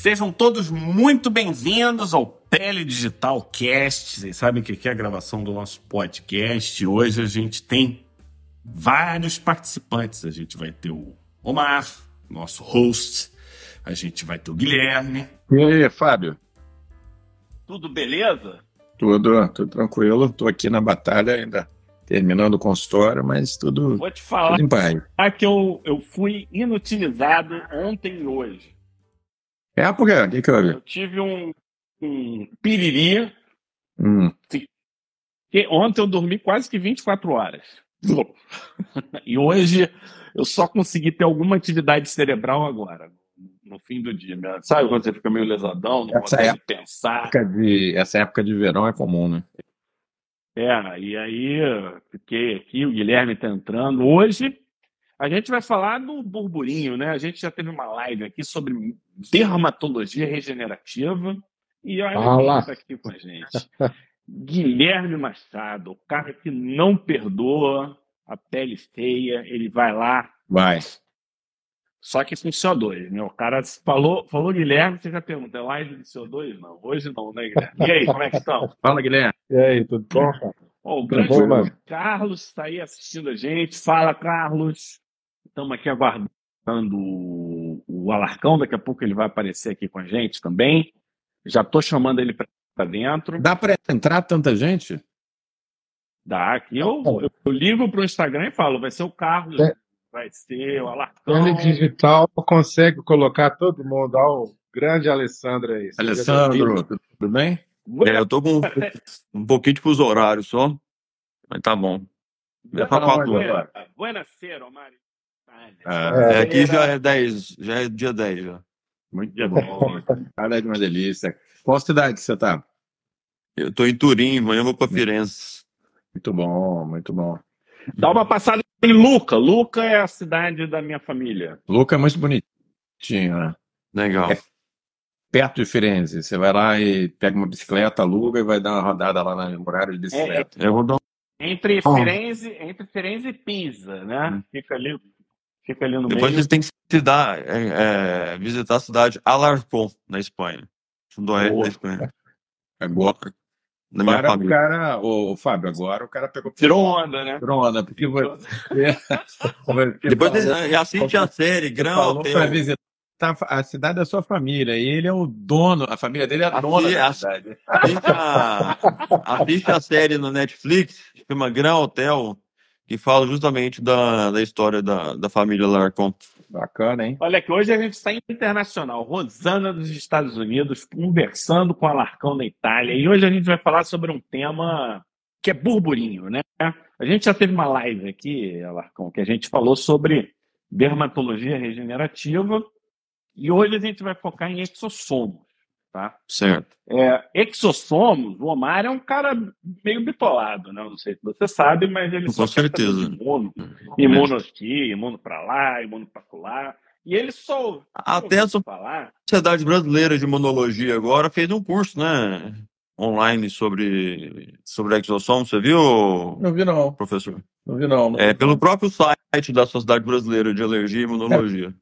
Sejam todos muito bem-vindos ao Pele Digital Cast. Vocês sabem que aqui é a gravação do nosso podcast. Hoje a gente tem vários participantes. A gente vai ter o Omar, nosso host. A gente vai ter o Guilherme. E aí, Fábio? Tudo beleza? Tudo, tudo tranquilo. Estou aqui na batalha ainda, terminando o consultório, mas tudo, Vou te falar tudo em paz. que eu, eu fui inutilizado ontem e hoje. É, por quê? O que que houve? Eu tive um, um piriri Hum, ontem eu dormi quase que 24 horas. E hoje eu só consegui ter alguma atividade cerebral agora, no fim do dia. Sabe quando você fica meio lesadão, não Essa consegue pensar? época de, essa época de verão é comum, né? É, e aí fiquei aqui, o Guilherme tá entrando. Hoje a gente vai falar do burburinho, né? A gente já teve uma live aqui sobre dermatologia regenerativa. E olha Fala. quem tá aqui com a gente. Guilherme Machado, o cara que não perdoa a pele feia, ele vai lá, Vai. só que com CO2, né? O cara falou, falou Guilherme, você já pergunta, é live de CO2? Não, hoje não, né, Guilherme? E aí, como é que estão? Fala, Guilherme. E aí, tudo bom? cara? Ó, o grande bom, mano? Carlos está aí assistindo a gente. Fala, Carlos. Estamos aqui aguardando o, Alarcão. Daqui a pouco ele vai aparecer aqui com a gente também. Já estou chamando ele para dentro. Dá para entrar tanta gente? Dá aqui. Eu, eu, eu ligo para o Instagram e falo: vai ser o Carlos, É. vai ser o Alarcão. Pele digital consegue colocar todo mundo. Olha o grande Alessandro aí. Alessandro, tudo, bem? É, eu tô com um pouquinho de fuso horário só, mas tá bom. É pra quatro horas. Ah, É, É, aqui já é 10, já é dia 10 já. muito bom. Cara, é uma delícia. Qual cidade que você tá? Eu tô em Turim, amanhã eu vou pra Firenze. Muito bom, muito bom. Dá uma passada em Luca. Luca é a cidade da minha família. Luca é muito bonitinho, né? Legal. É. Perto de Firenze. Você vai lá e pega uma bicicleta, aluga e vai dar uma rodada lá na muralha de bicicleta. Eu vou dar um... Entre. Firenze, entre Firenze e Pisa, né? Fica ali, fica ali no Depois meio. vocês têm que se dar, é, é, visitar a cidade Alarcón, na Espanha. Sudoeste da Espanha. Agora, minha agora o cara, ô, ô, Fábio, agora o cara pegou Tirou onda, né? Tirou onda, porque Depois assiste a série, Gran falou Hotel. para visitar a cidade da sua família. E ele é o dono, a família dele é a dona da cidade. Assiste a, assiste a série no Netflix, chama Gran Hotel, que fala justamente da, da história da, da família Larcon. Bacana, hein? Olha que hoje a gente está internacional. Rosana dos Estados Unidos conversando com Alarcão da Itália. E hoje a gente vai falar sobre um tema que é burburinho, né? A gente já teve uma live aqui, Alarcão, que a gente falou sobre dermatologia regenerativa. E hoje a gente vai focar em exossomos, tá? Certo. É, exossomos, o Omar é um cara meio bitolado, né? Não sei se você sabe, mas ele Com certeza. de Imuno, imuno aqui, imuno pra lá, imuno pra lá. E ele só Até a. Sociedade Brasileira de Imunologia agora fez um curso, né? Online sobre, sobre exossomo. Você viu, Não vi, não. professor? Não vi, não. É, pelo próprio site da Sociedade Brasileira de Alergia e Imunologia.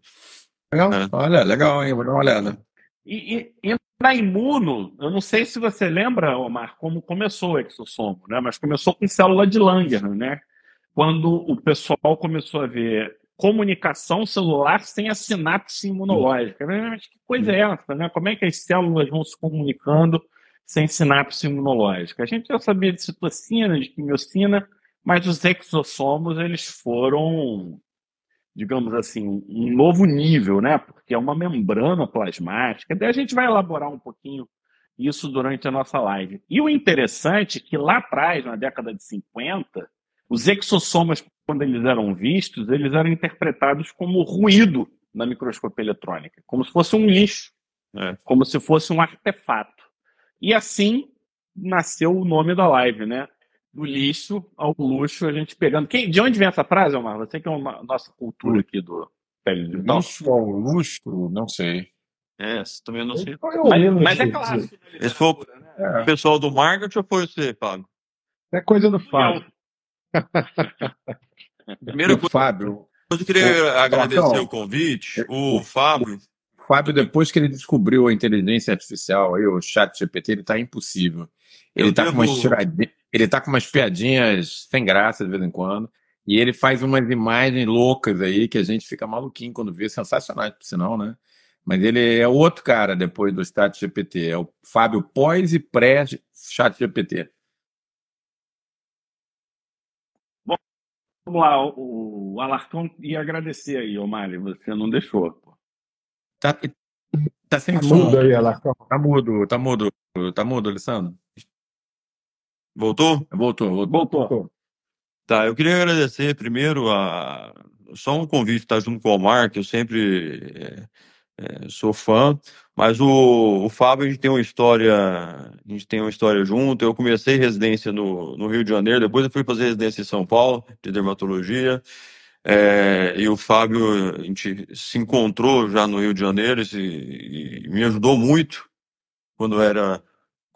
Legal. É. Olha, legal, hein? Vou dar uma olhada. E, e- e na imuno, eu não sei se você lembra, Omar, como começou o exossomo, né? Mas começou com célula de Langer, né? Quando o pessoal começou a ver comunicação celular sem a sinapse imunológica. Mas que coisa é essa, né? Como é que as células vão se comunicando sem sinapse imunológica? A gente já sabia de citocina, de quimiocina, mas os exossomos, eles foram digamos assim, um novo nível, né? Porque é uma membrana plasmática. Daí a gente vai elaborar um pouquinho isso durante a nossa live. E o interessante é que lá atrás, na década de 50, os exossomas, quando eles eram vistos, eles eram interpretados como ruído na microscopia eletrônica, como se fosse um lixo, É. como se fosse um artefato. E assim nasceu o nome da live, né? Do lixo ao luxo, a gente pegando. Quem, de onde vem essa frase, Omar? Você que é uma nossa cultura aqui do Pele Digital. Luxo ao luxo, não sei. É, também não sei. É o Mas, mas é de- clássico. Esse foi o- né? O pessoal do marketing ou foi você, Fábio? É coisa do Fábio. Primeira O Fábio, coisa, eu queria Ô, agradecer Falcão. o convite. O Fábio, Fábio, depois que ele descobriu a inteligência artificial, aí, o chat GPT, ele tá impossível. Ele tá com ele tá com umas piadinhas sem graça de vez em quando. E ele faz umas imagens loucas aí que a gente fica maluquinho quando vê, sensacionais, por sinal, né? Mas ele é outro cara depois do chat GPT. É o Fábio pós e pré-chat GPT. Vamos lá, o, o Alarcão ia agradecer aí, Omar, você não deixou. pô. Tá, tá sem Tá som. mudo aí, Alarcão. Tá mudo, tá mudo. Tá mudo, Alessandro? Voltou? Voltou, voltou. Voltou. Tá, eu queria agradecer primeiro a só um convite estar junto com o Omar, que eu sempre é, é, sou fã, mas o, o Fábio a gente tem uma história, a gente tem uma história junto. Eu comecei residência no, no Rio de Janeiro, depois eu fui fazer residência em São Paulo de dermatologia. É, e o Fábio, a gente se encontrou já no Rio de Janeiro e, e me ajudou muito quando era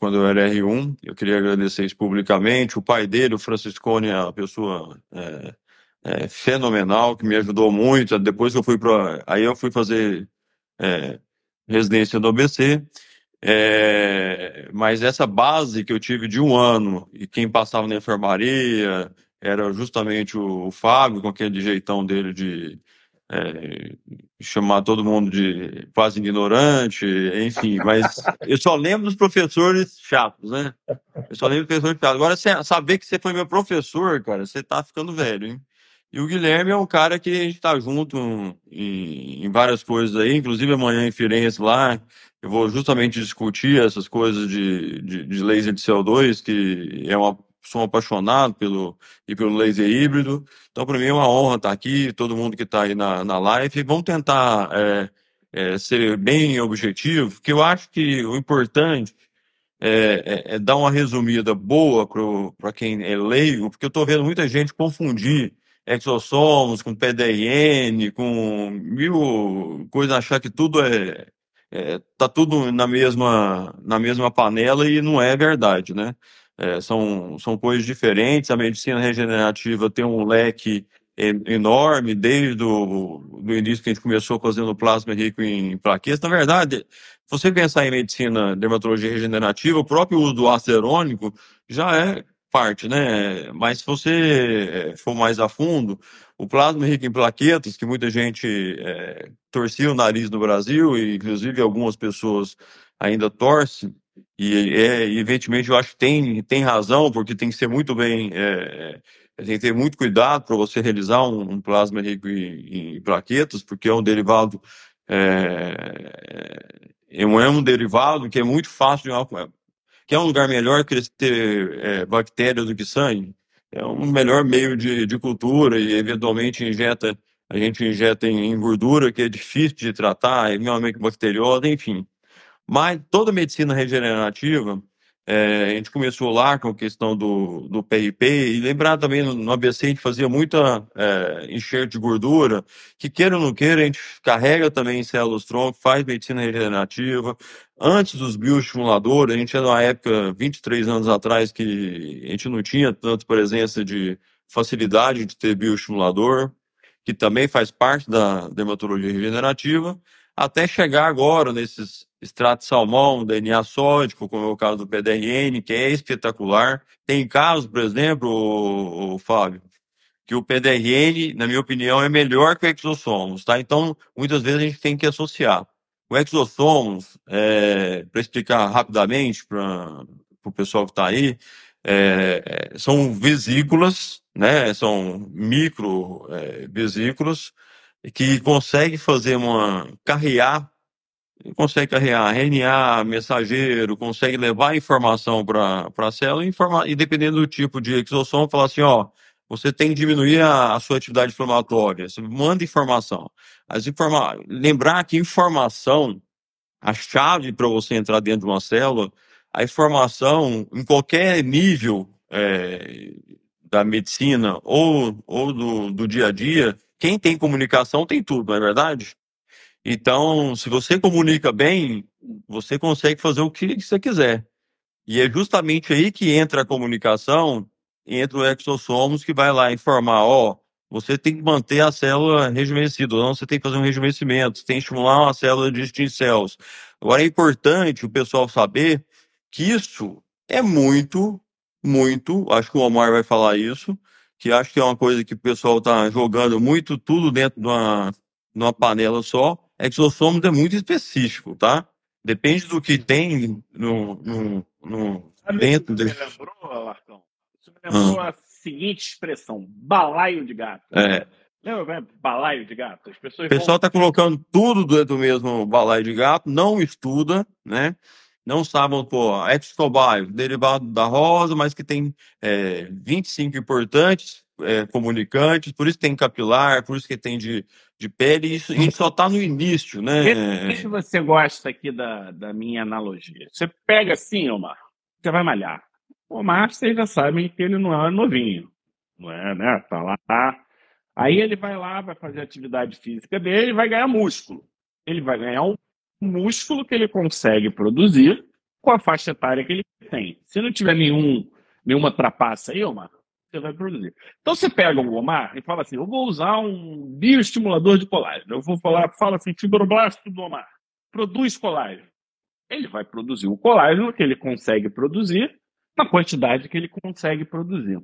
quando eu era R1. Eu queria agradecer isso publicamente. O pai dele, o Franciscone, é uma pessoa é, é, fenomenal que me ajudou muito. Depois eu fui para, aí eu fui fazer é, residência no ABC. É, mas essa base que eu tive de um ano e quem passava na enfermaria era justamente o, o Fábio, com aquele jeitão dele de é, chamar todo mundo de quase ignorante, enfim, mas eu só lembro dos professores chatos, né? Eu só lembro dos professores chatos. Agora, saber que você foi meu professor, cara, você tá ficando velho, hein? E o Guilherme é um cara que a gente tá junto em, em várias coisas aí, inclusive amanhã em Firenze lá, eu vou justamente discutir essas coisas de, de, de laser de CO2, que é uma, sou um apaixonado pelo, e pelo laser híbrido. Então, para mim é uma honra estar aqui, todo mundo que está aí na, na live. Vamos tentar é, é, ser bem objetivo, porque eu acho que o importante é, é- é dar uma resumida boa para quem é leigo, porque eu estou vendo muita gente confundir exossomos com PDN, com mil coisas, achar que tudo é, é, tá tudo na mesma, na mesma panela e não é verdade, né? É, são, são coisas diferentes. A medicina regenerativa tem um leque enorme desde o do início que a gente começou fazendo plasma rico em plaquetas. Na verdade, você pensar em medicina, dermatologia regenerativa, o próprio uso do ácido herônico já é parte, né? Mas se você eh, for mais a fundo, o plasma rico em plaquetas, que muita gente eh, torcia o nariz no Brasil, e inclusive algumas pessoas ainda torcem, e é, evidentemente eu acho que tem, tem razão, porque tem que ser muito bem, eh, tem que ter muito cuidado para você realizar um, um plasma rico em, em plaquetas, porque é um derivado, é, é um, é um derivado que é muito fácil de que é um lugar melhor ter é, bactéria do que sangue. É um melhor meio de, de cultura e eventualmente injeta, a gente injeta em, em gordura, que é difícil de tratar, é minimamente bacteriosa, enfim. Mas toda medicina regenerativa, é, a gente começou lá com a questão do, do PRP, e lembrar também no, no ABC a gente fazia muita é, enxerto de gordura, que queira ou não queira, a gente carrega também células tronco, faz medicina regenerativa. Antes dos bioestimuladores, a gente era numa época, 23 anos atrás, que a gente não tinha tanta presença de facilidade de ter bioestimulador, que também faz parte da dermatologia regenerativa, até chegar agora nesses extratos de salmão, DNA sódico, como é o caso do PDRN, que é espetacular. Tem casos, por exemplo, o, Fábio, que o PDRN, na minha opinião, é melhor que o exossomos, tá? Então, muitas vezes a gente tem que associar. O exossomos, é, para explicar rapidamente para o pessoal que está aí, é, é, são vesículas, né? São micro é, vesículas que conseguem fazer uma carrear, consegue carregar RNA, mensageiro, consegue levar informação para a célula, informa, e dependendo do tipo de exossomo, falar assim, ó, você tem que diminuir a, a sua atividade inflamatória, você manda informação. As informa lembrar que informação, a chave para você entrar dentro de uma célula, a informação em qualquer nível é, da medicina ou, ou do, do dia a dia, quem tem comunicação tem tudo, não é verdade? Então, se você comunica bem, você consegue fazer o que você quiser. E é justamente aí que entra a comunicação, entra o exossomos que vai lá informar, ó, você tem que manter a célula rejuvenescida, não você tem que fazer um rejuvenescimento, você tem que estimular uma célula de stem cells. Agora é importante o pessoal saber que isso é muito, muito, acho que o Omar vai falar isso, que acho que é uma coisa que o pessoal está jogando muito tudo dentro de uma, de uma panela só. Exossomos é muito específico, tá? Depende do que tem no, no, no o dentro dele. me lembrou, Larcão? Isso me lembrou a seguinte expressão: balaio de gato. É. Lembra, né? balaio de gato? As O pessoas pessoal está colocando tudo dentro do mesmo balaio de gato, não estuda, né? Não sabem, pô, excobaio, derivado da rosa, mas que tem é, 25 importantes é, comunicantes, por isso tem capilar, por isso que tem de, de pele, e isso, e só está no início, né? se você gosta aqui da, da minha analogia. Você pega assim, Omar, você vai malhar. O Omar, vocês já sabem que ele não é novinho. Não é, né? Tá lá. Aí ele vai lá, vai fazer atividade física dele vai ganhar músculo. Ele vai ganhar um músculo que ele consegue produzir com a faixa etária que ele tem. Se não tiver nenhum, nenhuma trapaça aí, Omar, você vai produzir. Então você pega o Omar e fala assim: eu vou usar um bioestimulador de colágeno. Eu vou falar, fala assim, fibroblasto do Omar, produz colágeno. Ele vai produzir o colágeno que ele consegue produzir na quantidade que ele consegue produzir.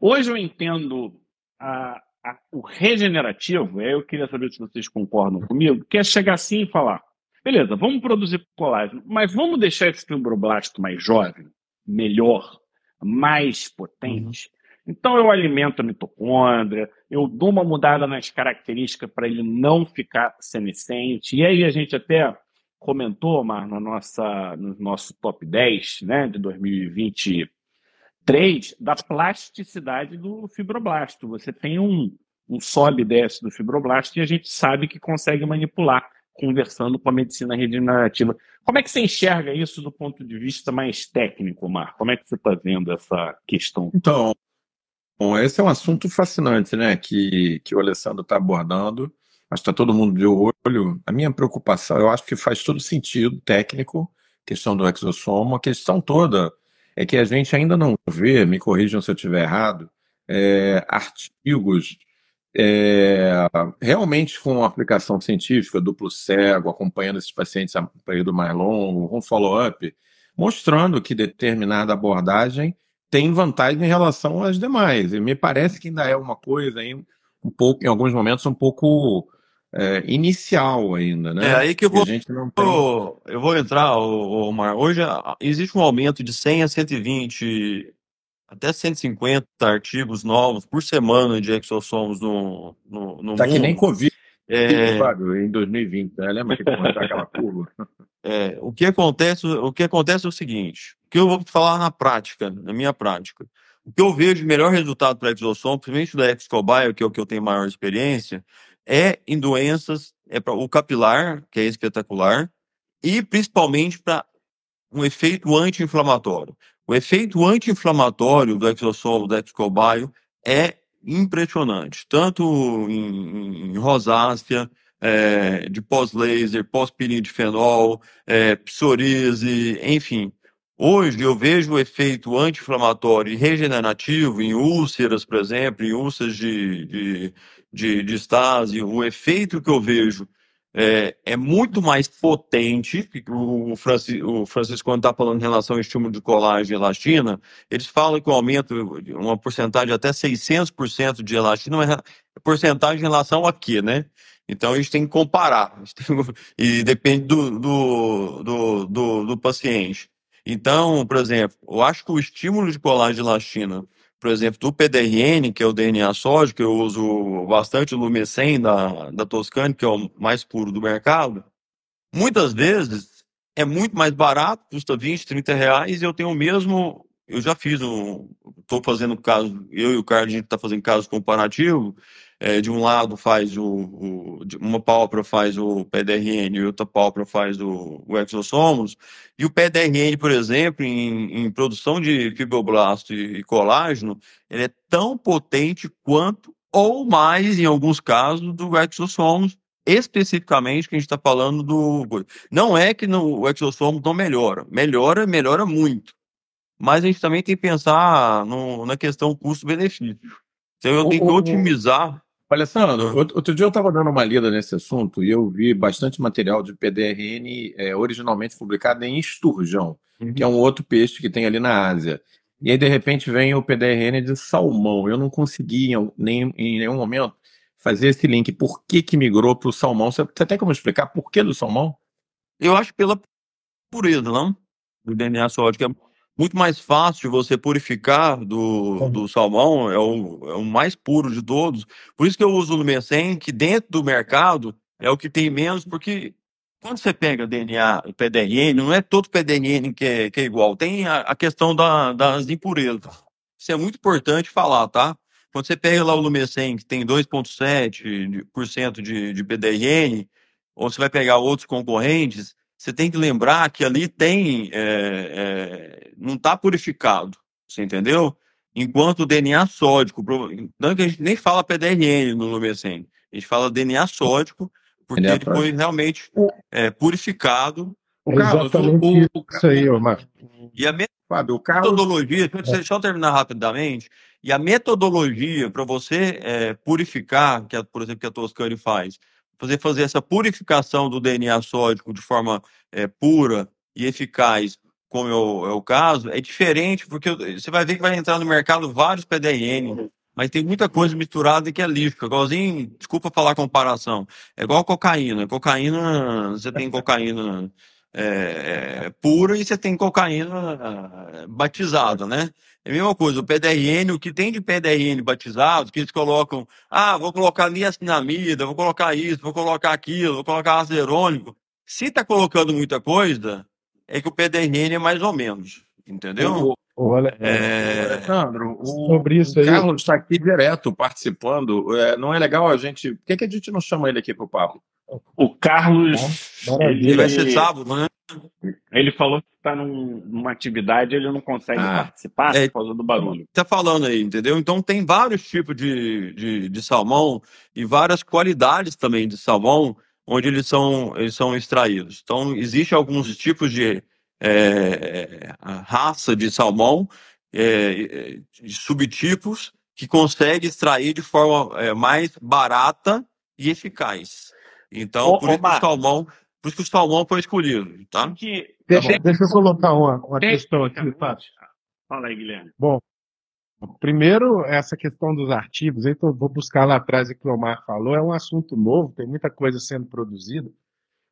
Hoje eu entendo a- a- o regenerativo, eu queria saber se vocês concordam comigo, que é chegar assim e falar: beleza, vamos produzir colágeno, mas vamos deixar esse fibroblasto mais jovem, melhor, mais potente. Então eu alimento a mitocôndria, eu dou uma mudada nas características para ele não ficar senescente. E aí a gente até comentou, Mar, na nossa, no nosso top 10 né, de 2023, da plasticidade do fibroblasto. Você tem um, um sobe e desce do fibroblasto e a gente sabe que consegue manipular, conversando com a medicina regenerativa. Como é que você enxerga isso do ponto de vista mais técnico, Mar? Como é que você está vendo essa questão? Então, bom, esse é um assunto fascinante, né? Que, que o Alessandro está abordando. Acho que está todo mundo de olho. A minha preocupação, eu acho que faz todo sentido técnico, questão do exossomo. A questão toda é que a gente ainda não vê, me corrijam se eu estiver errado, é, artigos é, realmente com aplicação científica, duplo cego, acompanhando esses pacientes a um período mais longo, com follow-up, mostrando que determinada abordagem tem vantagem em relação às demais. E me parece que ainda é uma coisa aí, um pouco, em alguns momentos, um pouco é, inicial ainda, É né? aí que eu a vou, gente não tem. eu vou entrar, Omar. Hoje existe um aumento de 100 a 120, até 150 artigos novos por semana de exossomos no, no, no Tá que nem mundo. Covid, É, Fábio, em 2020, né? Lembra que comentar aquela curva? É, o que acontece, o que acontece é o seguinte, o que eu vou falar na prática, na minha prática. O que eu vejo de melhor resultado para exossom, principalmente da Excobio, que é o que eu tenho maior experiência, é em doenças, é para o capilar, que é espetacular, e principalmente para um efeito anti-inflamatório. O efeito anti-inflamatório do exossomo, do Excobio, é impressionante, tanto em, em rosácea, é, de pós-laser, pós-piridifenol, é, psoríase, enfim. Hoje eu vejo o efeito anti-inflamatório e regenerativo em úlceras, por exemplo, em úlceras de, de, de, de estase. O efeito que eu vejo é, é muito mais potente. O, Franci, o Francisco, quando está falando em relação ao estímulo de colágeno e elastina, eles falam que o aumento, uma porcentagem de até 600% de elastina, é porcentagem em relação a quê, né? Então a gente tem que comparar, tem- e depende do, do, do, do, do paciente. Então, por exemplo, eu acho que o estímulo de colágeno e elastina, por exemplo, do PDRN, que é o DNA sódio, que eu uso bastante o Lumecem da, da Toscane, que é o mais puro do mercado, muitas vezes é muito mais barato, custa 20, 30 reais, e eu tenho o mesmo. Eu já fiz um. Estou fazendo caso, eu e o Carlos, a gente está fazendo caso comparativo. É, de um lado faz o, o- uma pálpebra faz o PDRN e outra pálpebra faz o, o exossomos. E o PDRN, por exemplo, em, em produção de fibroblasto e, e colágeno, ele é tão potente quanto ou mais, em alguns casos, do exossomos, especificamente que a gente está falando do. Não é que no, o exossomo não melhora, melhora, melhora muito. Mas a gente também tem que pensar no- na questão custo-benefício. Então eu tenho que otimizar. Alessandro, outro dia eu estava dando uma lida nesse assunto e eu vi bastante material de PDRN é, originalmente publicado em esturjão, uhum. que é um outro peixe que tem ali na Ásia. E aí, de repente, vem o PDRN de salmão. Eu não consegui em, nem, em nenhum momento fazer esse link. Por que, que migrou para o salmão? Você, você tem como explicar por que do salmão? Eu acho pela pureza, não? Do DNA sódico. Muito mais fácil você purificar do, do salmão, é o, é o mais puro de todos. Por isso que eu uso o Lumecem, que dentro do mercado é o que tem menos, porque quando você pega DNA, PDRN, não é todo PDRN que é, que é igual. Tem a, a questão da, das impurezas. Isso é muito importante falar, tá? Quando você pega lá o Lumecem, que tem 2,7% de, de PDRN, ou você vai pegar outros concorrentes, você tem que lembrar que ali tem. É, é, não está purificado. Você entendeu? Enquanto o DNA sódico. Não que a gente nem fala PDRN no Lumecem. A gente fala DNA sódico porque ele, ele foi realmente é, purificado. O Carlos, Exatamente o, o, isso aí, Omar. E a metodologia, Carlos... deixa eu terminar rapidamente, e a metodologia para você é, purificar, que é, por exemplo, que a Toscane faz, fazer, fazer essa purificação do DNA sódico de forma é, pura e eficaz, como é o, é o, caso, é diferente, porque você vai ver que vai entrar no mercado vários PDN, mas tem muita coisa misturada que é lixo. Igualzinho, desculpa falar comparação, é igual cocaína. Cocaína, você tem cocaína é, é, pura e você tem cocaína é, batizada, né? É a mesma coisa, o PDRN, o que tem de PDRN batizado, que eles colocam, ah, vou colocar niacinamida, vou colocar isso, vou colocar aquilo, vou colocar azerônico. Se está colocando muita coisa, é que o PDRN é mais ou menos, entendeu? Olha, é... Alessandro, o, sobre isso o Carlos está aqui direto participando. É, não é legal a gente. Por que, que a gente não chama ele aqui para o papo? O Carlos. ele, vai ser sábado, né? Ele falou que está num, numa atividade ele não consegue ah, participar é, por causa do barulho. Está falando aí, entendeu? Então tem vários tipos de, de, de salmão e várias qualidades também de salmão onde eles são, eles são extraídos. Então, existem alguns tipos de é, raça de salmão, é, de subtipos, que consegue extrair de forma é, mais barata e eficaz. Então, Ô, por, isso que o salmão, por isso que o salmão foi escolhido. Tá? Que... Deixa, deixa eu colocar uma, uma questão aqui, Fábio. Fala aí, Guilherme. Bom, primeiro, essa questão dos artigos, aí vou buscar lá atrás o que o Omar falou, é um assunto novo, tem muita coisa sendo produzida.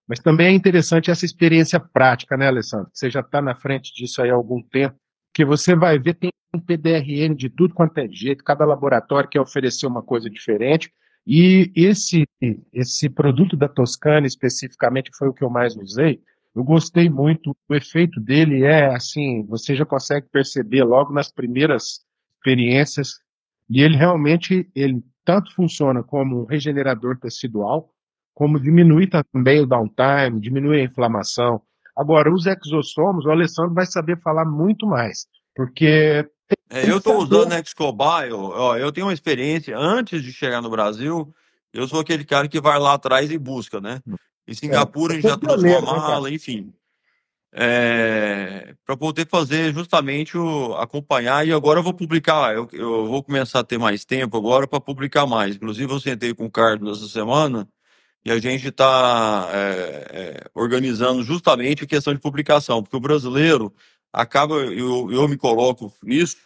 Mas também é interessante essa experiência prática, né, Alessandro? Você já está na frente disso aí há algum tempo, que você vai ver, tem um PDRN de tudo quanto é jeito, cada laboratório quer oferecer uma coisa diferente, e esse, esse produto da Toscana, especificamente, foi o que eu mais usei, eu gostei muito, o efeito dele é assim, você já consegue perceber logo nas primeiras experiências, e ele realmente, ele tanto funciona como um regenerador tecidual, como diminuir também o downtime, diminuir a inflamação. Agora, os exossomos, o Alessandro vai saber falar muito mais, porque... É, eu estou usando Excobile, ó, eu tenho uma experiência, antes de chegar no Brasil, eu sou aquele cara que vai lá atrás e busca, né? Em Singapura é, a gente já trouxe uma mala, enfim. É, para poder fazer justamente o acompanhar e agora eu vou publicar, eu, eu vou começar a ter mais tempo agora para publicar mais. Inclusive eu sentei com o Carlos essa semana e a gente está é, é, organizando justamente a questão de publicação, porque o brasileiro acaba, eu, eu me coloco nisso,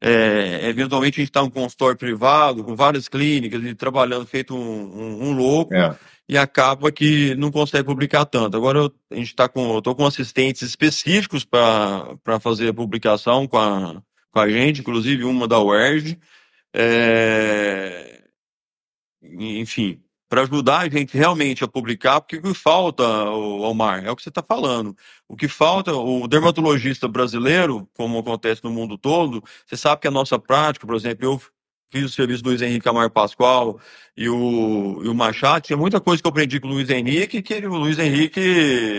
é, eventualmente a gente está em um consultório privado, com várias clínicas, e trabalhando feito um, um, um louco, é. e acaba que não consegue publicar tanto. Agora eu, a gente está com, eu tô com assistentes específicos para fazer a publicação com a, com a gente, inclusive uma da UERJ, é, enfim, para ajudar a gente realmente a publicar, porque o que falta, Omar, é o que você está falando. O que falta, o dermatologista brasileiro, como acontece no mundo todo, você sabe que a nossa prática, por exemplo, eu fiz o serviço do Luiz Henrique Amar Pascoal e o, e o Machado, tinha muita coisa que eu aprendi com o Luiz Henrique, que o Luiz Henrique,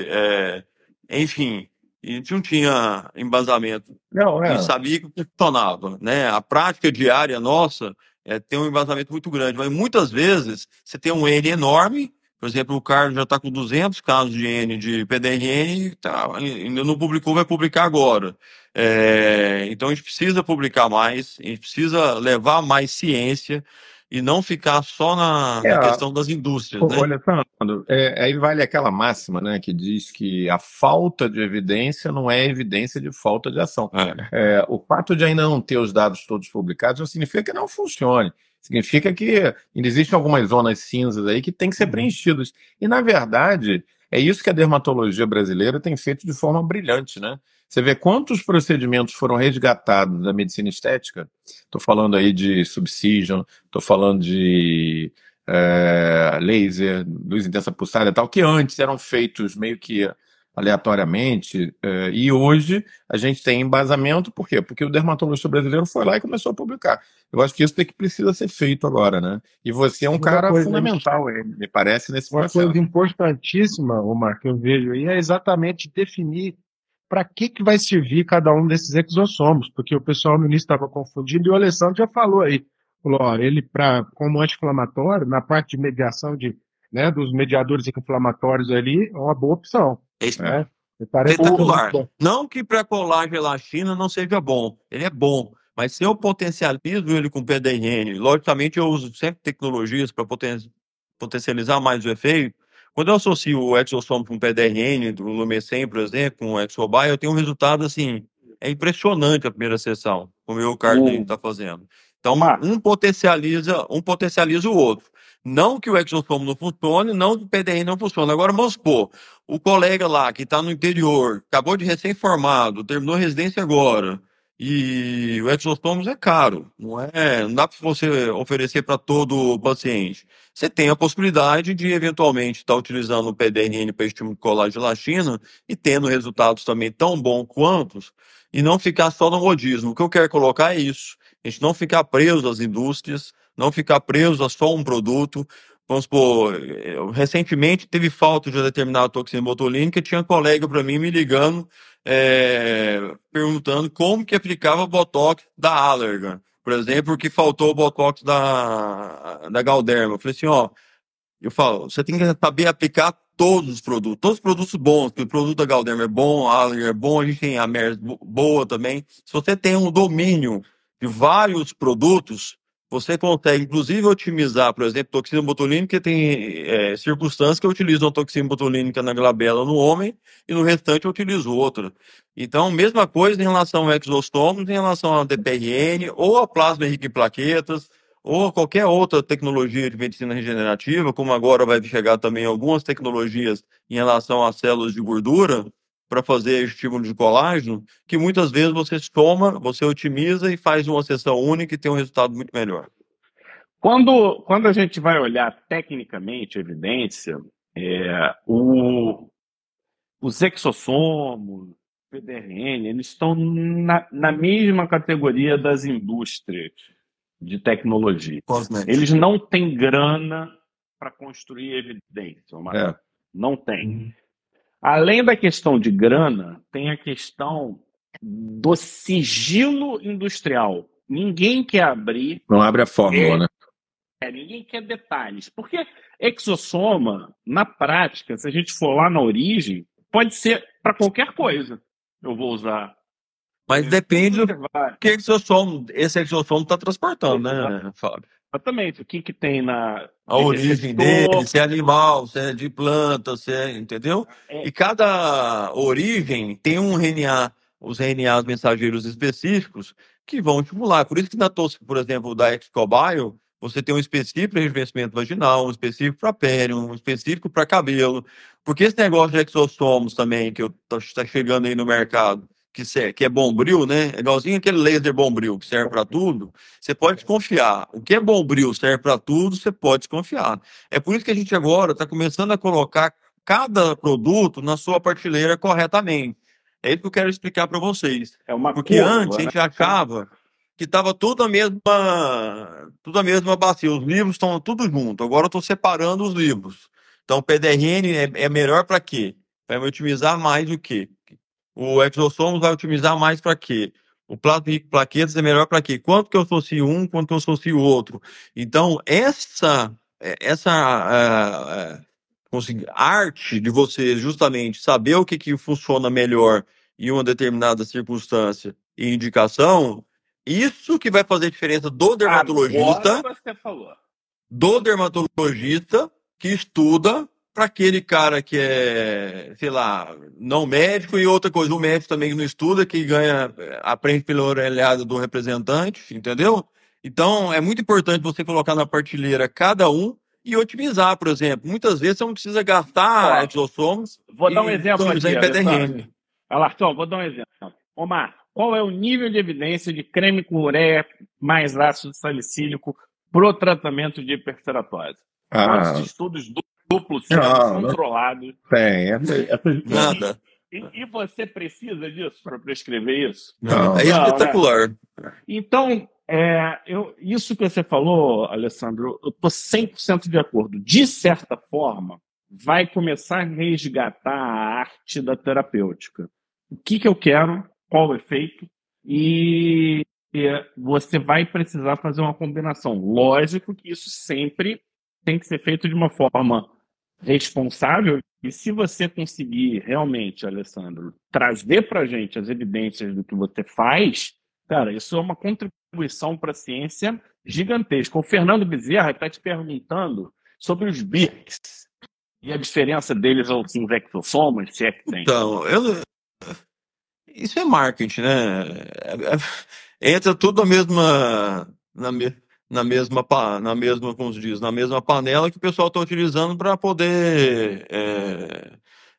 é, enfim, a gente não tinha embasamento. Não, é. sabia que funcionava, né? A prática diária nossa é, tem um embasamento muito grande. Mas muitas vezes você tem um N enorme, Por exemplo, o Carlos já está com 200 casos de N de PDRN, tá, ainda não publicou, vai publicar agora. É, então a gente precisa publicar mais, a gente precisa levar mais ciência e não ficar só na, É, na questão das indústrias, né? Olha, Fernando, é, aí vale aquela máxima, né, que diz que a falta de evidência não é evidência de falta de ação. É. É, o fato de ainda não ter os dados todos publicados não significa que não funcione. Significa que existem algumas zonas cinzas aí que têm que ser preenchidas. E, na verdade, é isso que a dermatologia brasileira tem feito de forma brilhante, né? Você vê quantos procedimentos foram resgatados da medicina estética? Estou falando aí de subcision, estou falando de é, laser, luz intensa pulsada e tal, que antes eram feitos meio que aleatoriamente, é, e hoje a gente tem embasamento, por quê? Porque o dermatologista brasileiro foi lá e começou a publicar. Eu acho que isso tem que precisa ser feito agora, né? E você é um Segunda cara coisa, fundamental, eh, me parece, nesse Uma processo. coisa importantíssima, Omar, que eu vejo aí, é exatamente definir para que, que vai servir cada um desses exossomos, porque o pessoal no início estava confundindo e o Alessandro já falou aí. Falou, ó, ele, pra, como anti-inflamatório, na parte de mediação de, né, dos mediadores inflamatórios ali, é uma boa opção. É isso. Né? Espetacular. Não que pré-colágeno elastina não seja bom, ele é bom, mas se eu potencializo ele com PDRN, logicamente eu uso sempre tecnologias para potencializar mais o efeito. Quando eu associo o exossomo com PDRN, do Lumecem, por exemplo, com o Exobai, eu tenho um resultado assim, é impressionante a primeira sessão, como o Carlos Hum. está fazendo. Então, um potencializa, um potencializa o outro. Não que o exossomo não funcione, não que o PDRN não funcione. Agora, vamos supor, o colega lá que está no interior, acabou de recém-formado, terminou residência agora, e o exossomos é caro, não é? Não dá para você oferecer para todo paciente. Você tem a possibilidade de eventualmente estar utilizando o PDRN para estímulo de elastina e tendo resultados também tão bons quantos, e não ficar só no modismo. O que eu quero colocar é isso. A gente não ficar preso às indústrias, não ficar preso a só um produto. Vamos supor, recentemente teve falta de determinada toxina botulínica, tinha um colega para mim me ligando, é, perguntando como que aplicava Botox da Allergan, por exemplo, porque faltou o Botox da, da Galderma. Eu falei assim, ó, eu falo, você tem que saber aplicar todos os produtos, todos os produtos bons, o produto da Galderma é bom, a Allergan é bom, a gente tem a Mers bo- boa também. Se você tem um domínio de vários produtos, você consegue, inclusive, otimizar, por exemplo, toxina botulínica, tem é, circunstâncias que eu utilizo uma toxina botulínica na glabela no homem e no restante eu utilizo outra. Então, mesma coisa em relação ao exostomos, em relação ao DPRN, ou a plasma rica em plaquetas, ou qualquer outra tecnologia de medicina regenerativa, como agora vai chegar também algumas tecnologias em relação às células de gordura, para fazer estímulo de colágeno, que muitas vezes você soma, você otimiza e faz uma sessão única e tem um resultado muito melhor. Quando, quando a gente vai olhar tecnicamente a evidência, é, o, os exossomos, PDRN, eles estão na, na mesma categoria das indústrias de tecnologia. Eles não têm grana para construir evidência, Omar. É. Não tem. Além da questão de grana, tem a questão do sigilo industrial. Ninguém quer abrir Não abre a fórmula, né? é, ninguém quer detalhes. Porque exossoma, na prática, se a gente for lá na origem, pode ser para qualquer coisa. Eu vou usar. Mas depende do que exossomo, esse exossomo está transportando, né, Fábio? Exatamente. O que, que tem na. A origem dele, se é animal, se é de planta, se é, entendeu? É. E cada origem tem um RNA, os RNAs mensageiros específicos que vão estimular. Por isso que na tosse, por exemplo, da Excobio, você tem um específico para rejuvenescimento vaginal, um específico para pele, um específico para cabelo. Porque esse negócio de exossomos também, que está chegando aí no mercado, que, que é bombril, né? É igualzinho aquele laser bombril que serve para tudo. Você pode desconfiar. O que é bombril serve para tudo, você pode desconfiar. É por isso que a gente agora está começando a colocar cada produto na sua prateleira corretamente. É isso que eu quero explicar para vocês. É uma Porque curva, antes a né? gente achava que estava tudo a mesma, tudo a mesma bacia. Os livros estão tudo junto. Agora eu estou separando os livros. Então o PDRN é, é melhor para quê? Me otimizar mais o quê? O exossomos vai otimizar mais para quê? O plasma rico plaquetas é melhor para quê? Quanto que eu associo um, quanto que eu associo o outro? Então, essa, essa ah, ah, conseguir arte de você justamente saber o que, que funciona melhor em uma determinada circunstância e indicação, isso que vai fazer diferença do dermatologista, Agora você falou. do dermatologista que estuda para aquele cara que é, sei lá, não médico e outra coisa, o médico também que não estuda, que ganha, aprende pela orelhada do representante, entendeu? Então, é muito importante você colocar na partilheira cada um e otimizar, por exemplo. Muitas vezes você não precisa gastar Ó, exossomos Vou dar um exemplo aqui, em vou dar um exemplo. Omar, qual é o nível de evidência de creme com ureia mais ácido salicílico para o tratamento de hiperceratose? Quantos Ah, estudos du- sendo não, controlados? tem. Essa, essa, Nada. E, e você precisa disso para prescrever isso? não. É Não, né? espetacular. Então, é, eu, isso que você falou, Alessandro, eu estou 100% de acordo. De certa forma, vai começar a resgatar a arte da terapêutica. O que, que eu quero, qual o efeito, e, e você vai precisar fazer uma combinação. Lógico que isso sempre tem que ser feito de uma forma responsável, e se você conseguir realmente, Alessandro, trazer para a gente as evidências do que você faz, Cara, isso é uma contribuição para a ciência gigantesca. O Fernando Bezerra está te perguntando sobre os BIRCs e a diferença deles aos exossomos, se é que tem. Então, eu, isso é marketing, né? É- é- entra tudo na mesma, na, me- na mesma, na mesma, como se diz, na mesma panela que o pessoal está utilizando para poder é,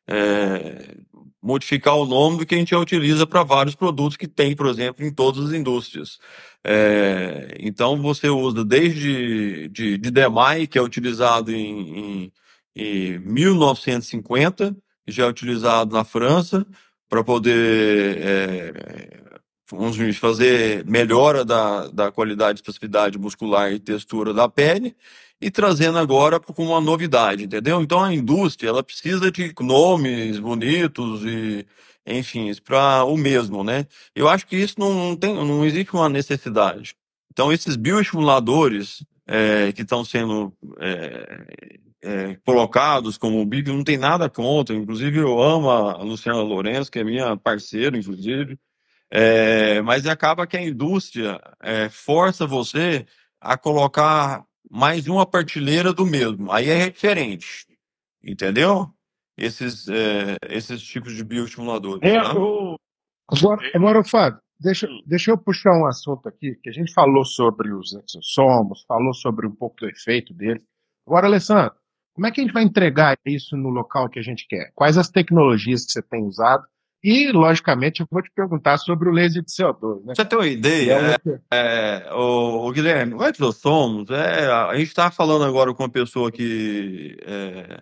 é, modificar o nome do que a gente já utiliza para vários produtos que tem, por exemplo, em todas as indústrias. É, então você usa desde de, de DMAI, que é utilizado em, em, em 1950, que já é utilizado na França, para poder é, vamos fazer melhora da, da qualidade, especificidade muscular e textura da pele e trazendo agora com uma novidade, entendeu? Então a indústria ela precisa de nomes bonitos e enfim para o mesmo, né? Eu acho que isso não, tem, não existe uma necessidade. Então esses bioestimuladores é, que estão sendo é, é, colocados como BIB, não tem nada contra. Inclusive eu amo a Luciana Lourenço, que é minha parceira, inclusive. É, mas acaba que a indústria é, força você a colocar mais uma partilheira do mesmo. Aí é diferente, entendeu? Esses, é, esses tipos de bioestimuladores. É, eu- Agora, agora Fábio, deixa, deixa eu puxar um assunto aqui, que a gente falou sobre os exossomos, falou sobre um pouco do efeito deles. Agora, Alessandro, como é que a gente vai entregar isso no local que a gente quer? Quais as tecnologias que você tem usado? E, logicamente, eu vou te perguntar sobre o laser de CO2, né? Você ter uma ideia, é É, o, Guilherme, o exossomos, é, a gente está falando agora com uma pessoa que é,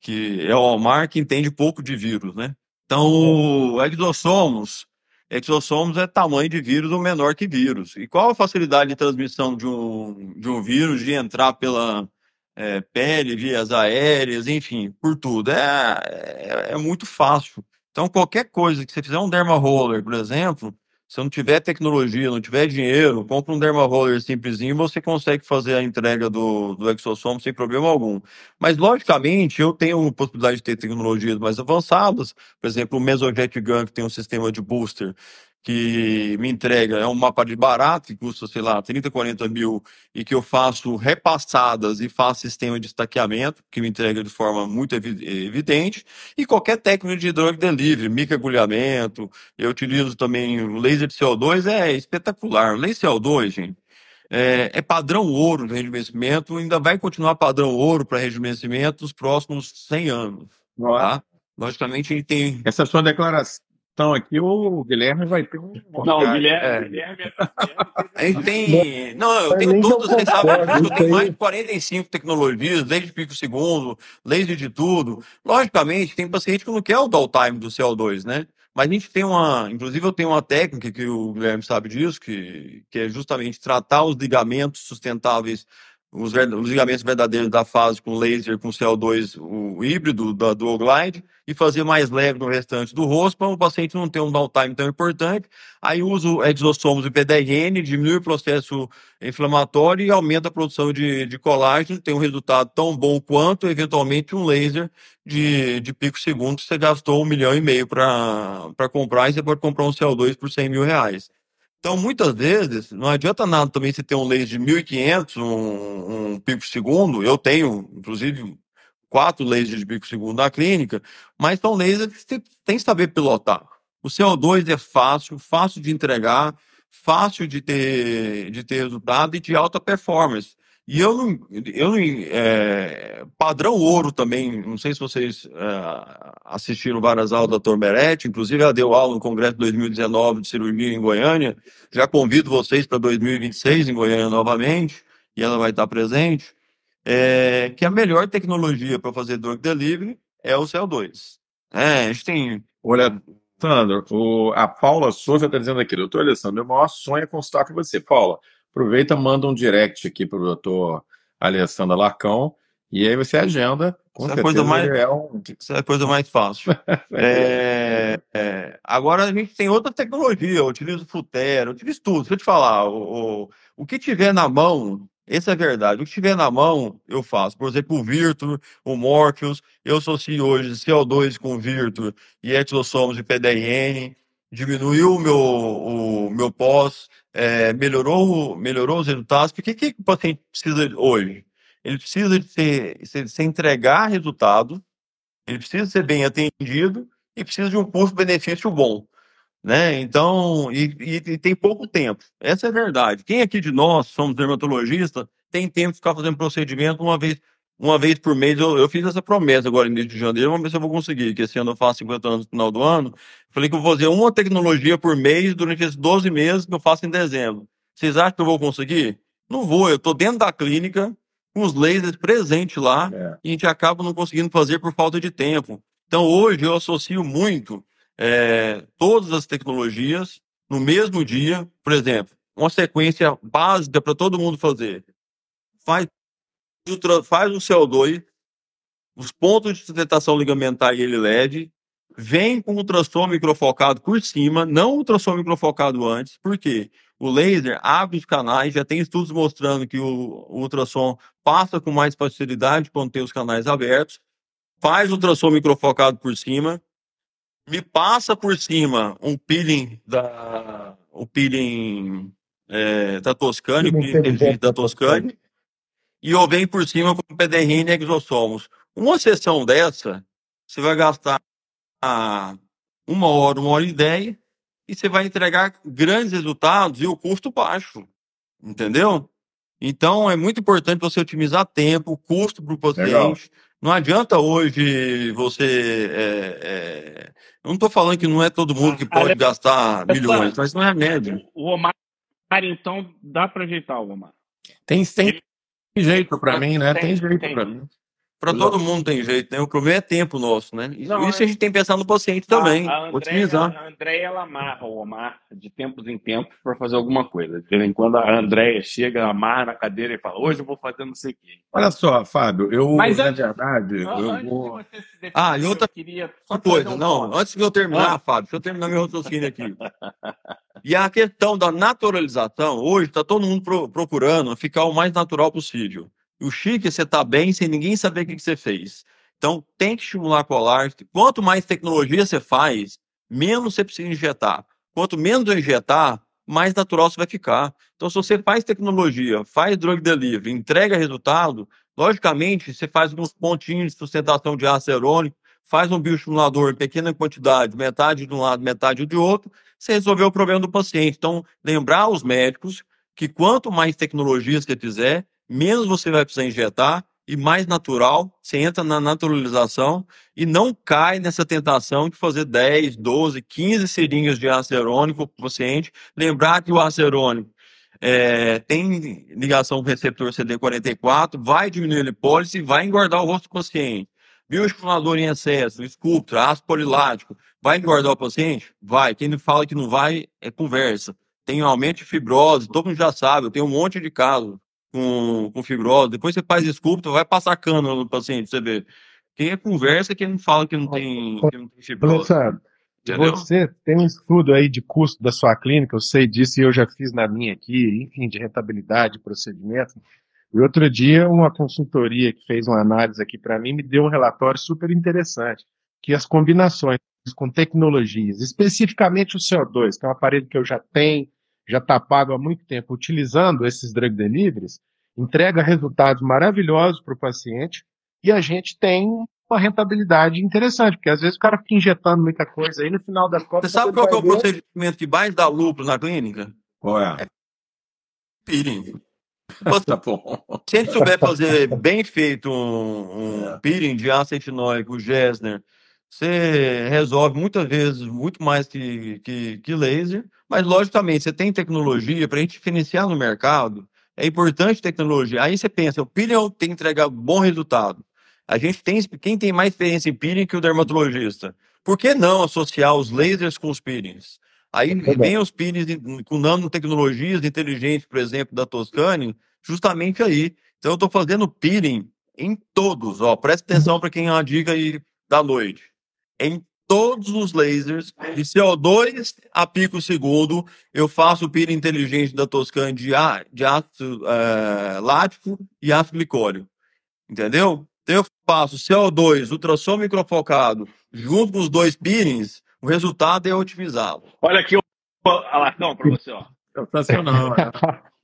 que é o Omar, que entende pouco de vírus, né? Então, o exossomos, exossomos é tamanho de vírus ou menor que vírus. E qual a facilidade de transmissão de um, de um vírus de entrar pela é, pele, vias aéreas, enfim, por tudo? É, é, é muito fácil. Então, qualquer coisa que você fizer um derma roller, por exemplo, se não tiver tecnologia, não tiver dinheiro, compra um derma roller simplesinho, você consegue fazer a entrega do, do exossomo sem problema algum. Mas, logicamente, eu tenho possibilidade de ter tecnologias mais avançadas, por exemplo, o Mesojet Gun, que tem um sistema de booster que me entrega, é um mapa de barato, que custa, sei lá, 30, 40 mil, e que eu faço repassadas e faço sistema de estaqueamento, que me entrega de forma muito evi- evidente, e qualquer técnica de drug delivery, microagulhamento, eu utilizo também o laser de CO2, é espetacular. O laser CO2, gente, é, é padrão ouro de rejuvenescimento, ainda vai continuar padrão ouro para rejuvenescimento nos próximos 100 anos, tá? Logicamente, a gente tem Essa sua declaração aqui, o Guilherme vai ter um. Não, É. Guilherme, Guilherme, A gente tem. Não, eu tenho eu você sabe eu tenho mais de 45 tecnologias, desde pico segundo, laser de tudo. Logicamente, tem paciente que não quer o downtime do CO2, né? Mas a gente tem uma. Inclusive, eu tenho uma técnica que o Guilherme sabe disso, que, que é justamente tratar os ligamentos sustentáveis os, os ligamentos verdadeiros da fase com laser, com CO2, o híbrido da Dual Glide, e fazer mais leve no restante do rosto, para o paciente não ter um downtime tão importante. Aí uso exossomos e PDRN, diminui o processo inflamatório e aumenta a produção de, de colágeno, tem um resultado tão bom quanto, eventualmente, um laser de, de pico segundo, que você gastou um milhão e meio para comprar, e você pode comprar um CO2 por 100 mil reais. Então, muitas vezes, não adianta nada também você ter um laser de 1.500, um, um pico segundo. Eu tenho, inclusive, quatro lasers de pico segundo na clínica, mas são lasers que você tem que saber pilotar. O CO2 é fácil, fácil de entregar, fácil de ter, de ter resultado e de alta performance. E eu não, eu não, é, padrão ouro também, não sei se vocês é, assistiram várias aulas da Dr. Meretti, inclusive ela deu aula no Congresso 2019 de cirurgia em Goiânia. Já convido vocês para 2026 em Goiânia novamente, e ela vai estar presente. É, que a melhor tecnologia para fazer drug delivery é o CO2. É, a gente tem. Olha, Sandro, o, a Paula Souza está dizendo aqui, doutor Alessandro, meu maior sonho é consultar com você. Paula, aproveita, manda um direct aqui para o doutor Alessandro Lacão, e aí você agenda. Com Isso é a coisa mais, é um... isso é a coisa mais fácil. é, é, agora a gente tem outra tecnologia, eu utilizo Futero, eu utilizo tudo. Deixa eu te falar, o, o, o que tiver na mão, essa é a verdade. O que tiver na mão, eu faço. Por exemplo, o Virtu, o Morpheus, eu associo hoje CO2 com Virtu e exossomos de PDRN, diminuiu o meu, o meu pós, é, melhorou, melhorou os resultados. Porque o que, que o paciente precisa hoje? Ele precisa de ser, se entregar resultado, ele precisa ser bem atendido e precisa de um custo-benefício bom. Né? Então, e, e, e, tem pouco tempo. Essa é a verdade. Quem aqui de nós somos dermatologistas tem tempo de ficar fazendo procedimento uma vez, uma vez por mês. Eu, eu fiz essa promessa agora no início de janeiro, vamos ver se eu vou conseguir, que esse ano eu faço 50 anos no final do ano. Falei que eu vou fazer uma tecnologia por mês durante esses 12 meses que eu faço em dezembro. Vocês acham que eu vou conseguir? Não vou, eu estou dentro da clínica, com os lasers presentes lá, é. e a gente acaba não conseguindo fazer por falta de tempo. Então, hoje eu associo muito é, todas as tecnologias no mesmo dia, por exemplo, uma sequência básica para todo mundo fazer. Faz o, faz o CO2, os pontos de sustentação ligamentar e ele LED, vem com ultrassom microfocado por cima, não ultrassom microfocado antes, por quê? O laser abre os canais, já tem estudos mostrando que o, o ultrassom passa com mais facilidade quando tem os canais abertos, faz ultrassom microfocado por cima, me passa por cima um peeling da o peeling é, da Toscane, o peeling da Toscane, e eu venho por cima com PDRN e exossomos. Uma sessão dessa, você vai gastar uma hora, uma hora e dez, e você vai entregar grandes resultados e o custo baixo. Entendeu? Então é muito importante você otimizar tempo, custo para o paciente. Legal. Não adianta hoje você. É, é... Eu não estou falando que não é todo mundo que pode gastar milhões, mas não é a média. O Omar, então, dá para ajeitar o Omar. Tem, tem jeito para mim, né? Tem, tem jeito para mim. Para todo mundo tem jeito, né? O problema é tempo nosso, né? Não, isso a gente tem que pensar no paciente também. A, a otimizar. A Andréia, ela amarra o Omar de tempos em tempos para fazer alguma coisa. De vez em quando a Andréia chega, amarra na cadeira e fala: Hoje eu vou fazer não sei o quê. Olha só, Fábio, eu, Mas na antes, verdade. eu vou... ah, e outra queria coisa, um não, ponto. antes de eu terminar, ah. Fábio, deixa eu terminar meu raciocínio aqui. e a questão da naturalização, hoje está todo mundo pro, procurando ficar o mais natural possível. O chique é você estar tá bem sem ninguém saber o que, que você fez. Então, tem que estimular colar. Quanto mais tecnologia você faz, menos você precisa injetar. Quanto menos injetar, mais natural você vai ficar. Então, se você faz tecnologia, faz drug delivery, entrega resultado, logicamente, você faz uns pontinhos de sustentação de ácido acerônico, faz um bioestimulador em pequena quantidade, metade de um lado, metade de outro, você resolveu o problema do paciente. Então, lembrar os médicos que quanto mais tecnologias você fizer, menos você vai precisar injetar e mais natural, você entra na naturalização e não cai nessa tentação de fazer 10, 12, 15 seringas de acerônico para o paciente. Lembrar que o acerônico é, tem ligação com o receptor CD44, vai diminuir a lipólise e vai engordar o rosto do paciente. Bioestimulador em excesso, Sculptra, ácido polilático, vai engordar o paciente? Vai. Quem fala que não vai, é conversa. Tem um aumento de fibrose, todo mundo já sabe, eu tenho um monte de casos com, com fibrose, depois você faz esculta, vai passar cano no paciente, você vê. Quem é conversa, quem não fala que não tem, que não tem fibrose. Alessandro, Entendeu? você tem um estudo aí de custo da sua clínica, eu sei disso e eu já fiz na minha aqui, enfim, de rentabilidade, procedimento. E outro dia, uma consultoria que fez uma análise aqui para mim me deu um relatório super interessante, que as combinações com tecnologias, especificamente o CO2, que é um aparelho que eu já tenho, já está pago há muito tempo, utilizando esses drug deliveries, entrega resultados maravilhosos para o paciente e a gente tem uma rentabilidade interessante, porque às vezes o cara fica injetando muita coisa aí no final das contas. Você sabe qual que é o ver- procedimento que mais dá lucro na clínica? Qual é? Peeling. Você Tá bom. Se a gente souber fazer bem feito um, um peeling de ácido retinóico, Gessner, você resolve muitas vezes muito mais que, que, que laser, mas logicamente você tem tecnologia para a gente diferenciar no mercado, é importante tecnologia. Aí você pensa, o peeling tem que entregar bom resultado. A gente tem, quem tem mais experiência em peeling que o dermatologista? Por que não associar os lasers com os peelings? Aí bom. vem os peelings com nanotecnologias inteligentes, por exemplo, da Toscane, justamente aí. Então eu estou fazendo peeling em todos, ó. Presta atenção para quem é uma dica aí da noite. Em todos os lasers de CO2 a pico segundo, eu faço o peeling inteligente da Toscane de, á- de ácido eh, lático e ácido glicólico. Entendeu? Então eu faço CO2 ultrassom microfocado junto com os dois peelings, o resultado é otimizá-lo. Olha aqui o Alarcão para você, ó. Sensacional. né?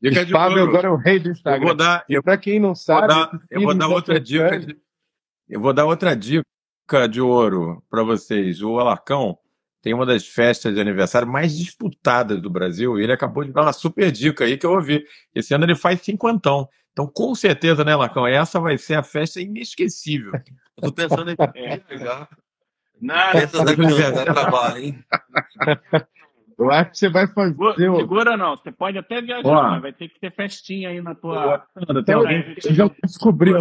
Dica de Fábio agora é o rei do Eu Instagram. vou dar, E eu para quem não vou sabe, dar, esses eu vou dar da outra dica. De- eu vou dar outra dica de ouro para vocês. O Alarcão tem uma das festas de aniversário mais disputadas do Brasil e ele acabou de dar uma super dica aí que eu ouvi. Esse ano ele faz cinquentão. Então, com certeza, né, Alarcão? Essa vai ser a festa inesquecível. Tô pensando em É. pegar. Nada. Essas da criança dá trabalho, hein? Eu acho que você vai fazer. Segura, não, você pode até viajar, Ó. mas vai ter que ter festinha aí na tua. Tem Então, alguém já descobriu. né?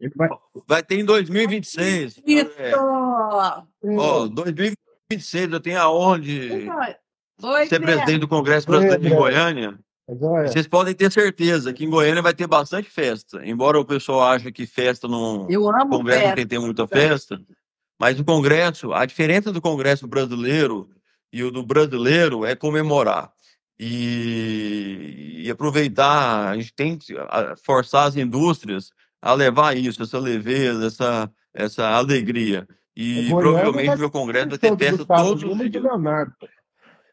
Ele vai- vai ter em 2026. É, ó, 2026 eu tenho a honra de Oi, ser Zé. presidente do Congresso Brasileiro Oi, em André. Goiânia. Olha, Vocês podem ter certeza que em Goiânia vai ter bastante festa. Embora o pessoal ache que festa não. Eu O amo Congresso não festa. tem que ter muita festa, mas o Congresso, a diferença do Congresso brasileiro e o do brasileiro é comemorar. E, e aproveitar, a gente tem que forçar as indústrias a levar isso, essa leveza, essa, essa alegria. E provavelmente o meu Congresso vai ter festa todos os dias.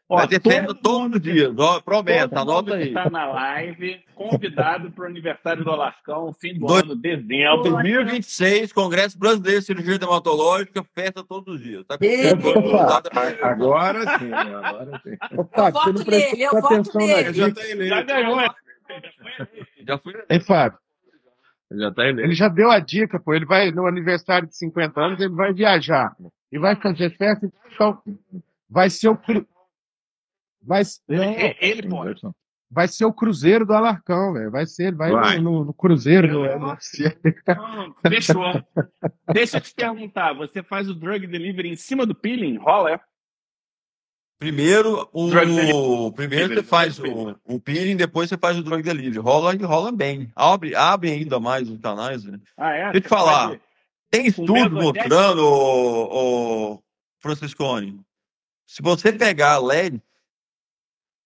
Ó, Vai ter todo festa todos os dias. Ó, Promessa, anota aí. está na live, convidado para o aniversário do Alarcão, fim do Dois- ano, dezembro. 2026, Congresso Brasileiro de Cirurgia Dermatológica, festa todos os dias. Tá? Agora sim, agora sim. Você não voto nele, eu voto nele. Já tá. Já ganhou, é. Já fui. Hein, Fábio? Já tá. Ele já deu a dica, pô. Ele vai, no aniversário de 50 anos, ele vai viajar. E vai fazer festa. Então, vai ser o. cru- Vai, não, É, Ele pode. vai ser o Cruzeiro do Alarcão, velho. Vai ser, ele vai, Vai. No, no Cruzeiro. No- Não, Fechou. Deixa eu te perguntar, você faz o drug delivery em cima do peeling? Rola, é? Primeiro, o, primeiro você faz o, o peeling, depois você faz o drug delivery. Rola e rola bem. Abre, abre ainda mais os canais. Né? Ah, é? Deixa eu te falar. pode- Tem estudo menos mostrando, o, o Franciscone, se você pegar LED,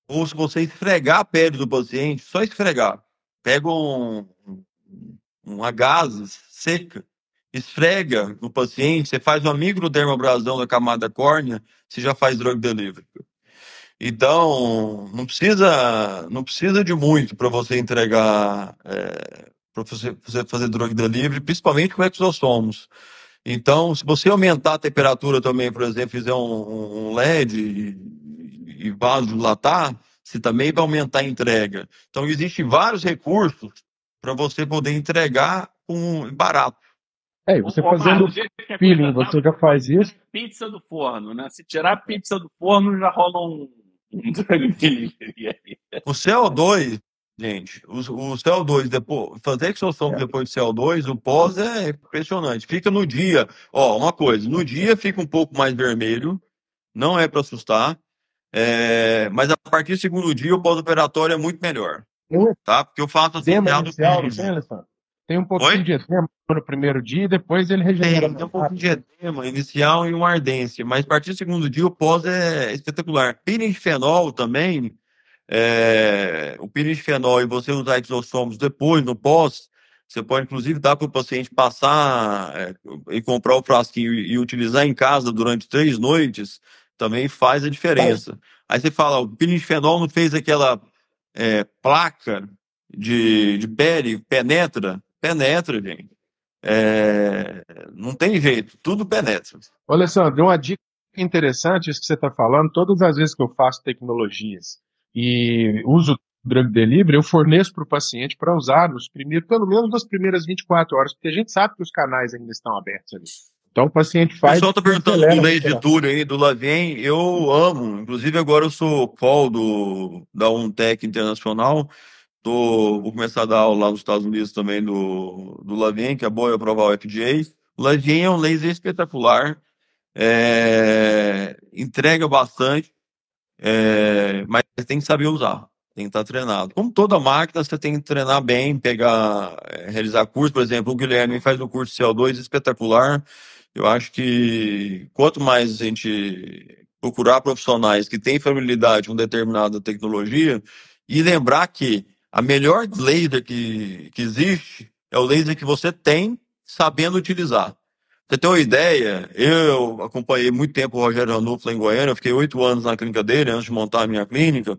ou se você esfregar a pele do paciente, só esfregar, pega um, uma gases seca, esfrega no paciente, você faz uma microdermabrasão da camada córnea, você já faz drug delivery. Então, não precisa, não precisa de muito para você entregar, para você, fazer drug delivery, principalmente com exossomos. Então, se você aumentar a temperatura também, por exemplo, fizer um, um LED e, e vasodilatar, você também vai aumentar a entrega. Então, existem vários recursos para você poder entregar barato. É, e você fazendo do peeling, você já faz isso. Pizza do forno, né? Se tirar a pizza do forno, já rola um. O CO2, gente, o, o CO2, depois, fazer exossomos depois de CO2, o pós é impressionante. Fica no dia, ó, uma coisa, no dia fica um pouco mais vermelho, não é para assustar, é, mas a partir do segundo dia o pós-operatório é muito melhor. tá? Porque eu faço associado inicial, não tem, Alessandro? Tem um pouquinho Oi? de edema no primeiro dia e depois ele regenera Tem, tem um pouquinho de edema inicial e uma ardência, mas a partir do segundo dia o pós é espetacular. Pirifenol também, é, o pirifenol e você usar exossomos depois, no pós, você pode inclusive dar para o paciente passar é, e comprar o frasquinho e, e utilizar em casa durante três noites, também faz a diferença. Aí você fala, o pirifenol não fez aquela é, placa de, de pele, penetra? Penetra, gente. É, não tem jeito, tudo penetra. Ô, Alessandro, uma dica interessante, isso que você está falando, todas as vezes que eu faço tecnologias e uso drug delivery, eu forneço para o paciente para usar nos primeiros, pelo menos nas primeiras 24 horas, porque a gente sabe que os canais ainda estão abertos ali. Então o paciente O faz. pessoal tá perguntando do Laser recuperação. Tour aí, do Lavien, eu amo. Inclusive, agora eu sou call do, da Untech Internacional. Tô, vou começar a dar aula lá nos Estados Unidos também do, do Lavien, que é bom eu aprovar o FDA. O Lavien é um laser espetacular, é, entrega bastante, é, mas tem que saber usar, tem que estar treinado. Como toda máquina, você tem que treinar bem, pegar, é, realizar curso, por exemplo, o Guilherme faz o curso CO2 espetacular. Eu acho que quanto mais a gente procurar profissionais que têm familiaridade com determinada tecnologia e lembrar que a melhor laser que, que existe é o laser que você tem sabendo utilizar. Você tem uma ideia? Eu acompanhei muito tempo o Rogério Ranulfo lá em Goiânia, eu fiquei oito anos na clínica dele antes de montar a minha clínica.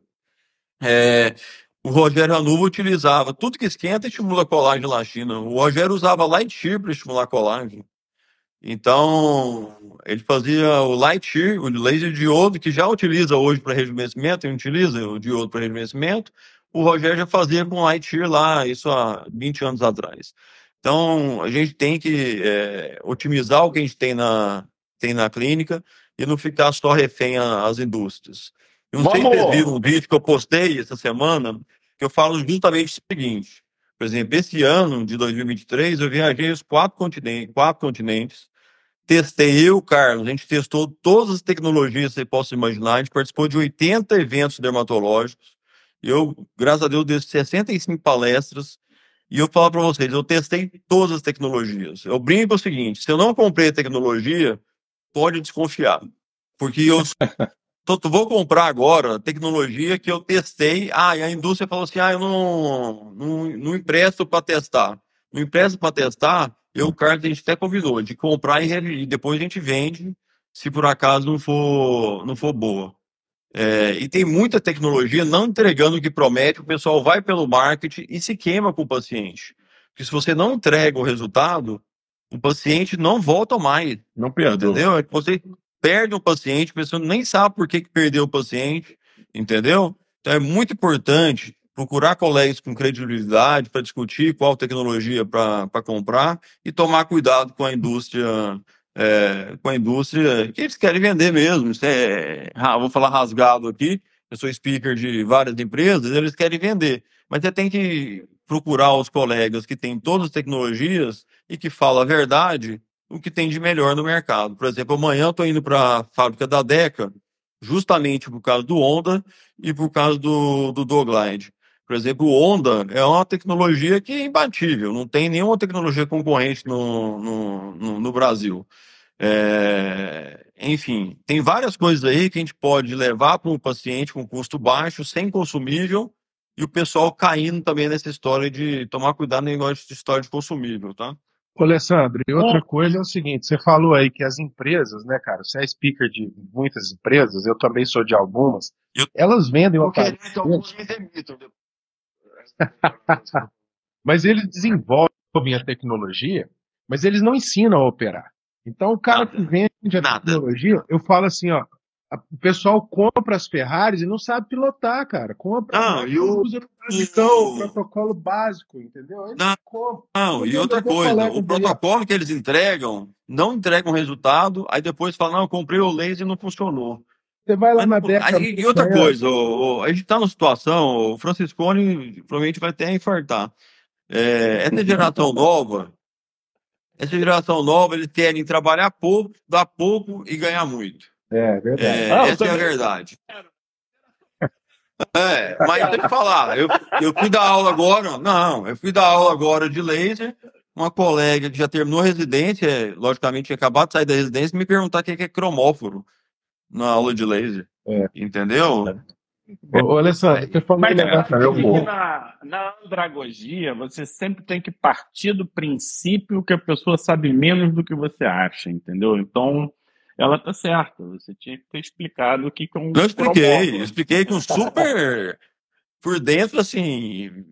É, o Rogério Ranulfo utilizava tudo que esquenta estimula colágeno lá na China. O Rogério usava light shear para estimular colágeno. Então, ele fazia o light shear, o laser diodo, que já utiliza hoje para rejuvenescimento, ele utiliza o diodo para rejuvenescimento. O Rogério já fazia com light shear lá, isso há 20 anos atrás. Então, a gente tem que é, otimizar o que a gente tem na, tem na clínica e não ficar só refém às indústrias. Eu não sei se vocês Vamos. viram um vídeo que eu postei essa semana, que eu falo justamente o seguinte. Por exemplo, esse ano de 2023, eu viajei os quatro continentes, quatro continentes, testei eu, o Carlos, a gente testou todas as tecnologias que você possa imaginar, a gente participou de 80 eventos dermatológicos, eu, graças a Deus, dei 65 palestras, e eu falo para vocês, eu testei todas as tecnologias. Eu brinco o seguinte, se eu não comprei a tecnologia, pode desconfiar, porque eu só vou comprar agora a tecnologia que eu testei. Ah, e a indústria falou assim: ah, eu não, não, não empresto para testar. Não empresto para testar, eu, o Carlos, a gente até convidou de comprar e, e depois a gente vende, se por acaso não for, não for boa. É, e tem muita tecnologia não entregando o que promete, o pessoal vai pelo marketing e se queima com o paciente. Porque se você não entrega o resultado, o paciente não volta mais. Não perdoa. Entendeu? É que você perde um paciente, a pessoa nem sabe por que, que perdeu o paciente, entendeu? Então é muito importante procurar colegas com credibilidade para discutir qual tecnologia para comprar e tomar cuidado com a indústria, é, com a indústria que eles querem vender mesmo. Isso é, ah, vou falar rasgado aqui, eu sou speaker de várias empresas, eles querem vender. Mas você tem que procurar os colegas que têm todas as tecnologias e que falam a verdade o que tem de melhor no mercado. Por exemplo, amanhã eu estou indo para a fábrica da Deca, justamente por causa do Honda e por causa do, do Doglide. Por exemplo, o Honda é uma tecnologia que é imbatível, não tem nenhuma tecnologia concorrente no, no, no, no Brasil. É, enfim, tem várias coisas aí que a gente pode levar para um paciente com custo baixo, sem consumível, e o pessoal caindo também nessa história de tomar cuidado no negócio de história de consumível, tá? Ô, Alessandro, e outra coisa é o seguinte, você falou aí que as empresas, né, cara, você é speaker de muitas empresas, eu também sou de algumas, Eu- elas vendem o Eu quero que alguns me demitam. mas eles desenvolvem a tecnologia, mas eles não ensinam a operar. Então, o cara Nada. que vende a Nada. tecnologia, eu falo assim, ó, o pessoal compra as Ferraris e não sabe pilotar, cara. Compra, Não, e o- usa o protocolo básico, entendeu? Eles Não, compram. Não, e outra coisa, o protocolo que eles entregam, não entregam resultado, aí depois falam, não, eu comprei o laser e não funcionou. Você vai lá Mas na década. aí- e outra coisa, o- o- a gente está numa situação, o Franciscone provavelmente vai até infartar. É, essa geração nova, essa geração nova, eles querem trabalhar pouco, dar pouco e ganhar muito. É, verdade. É, Ah, essa é a também. verdade. É, mas tem que falar, eu, eu fui dar aula agora, não, eu fui dar aula agora de laser, uma colega que já terminou a residência, logicamente tinha acabado de sair da residência, me perguntar o que é cromóforo na aula de laser, É. entendeu? Ô, ô, Alessandro, você falou Mas eu na, na andragogia, você sempre tem que partir do princípio que a pessoa sabe menos do que você acha, entendeu? Então, ela tá certa. Você tinha que ter explicado o que que é um Eu expliquei, eu expliquei com super por dentro, assim,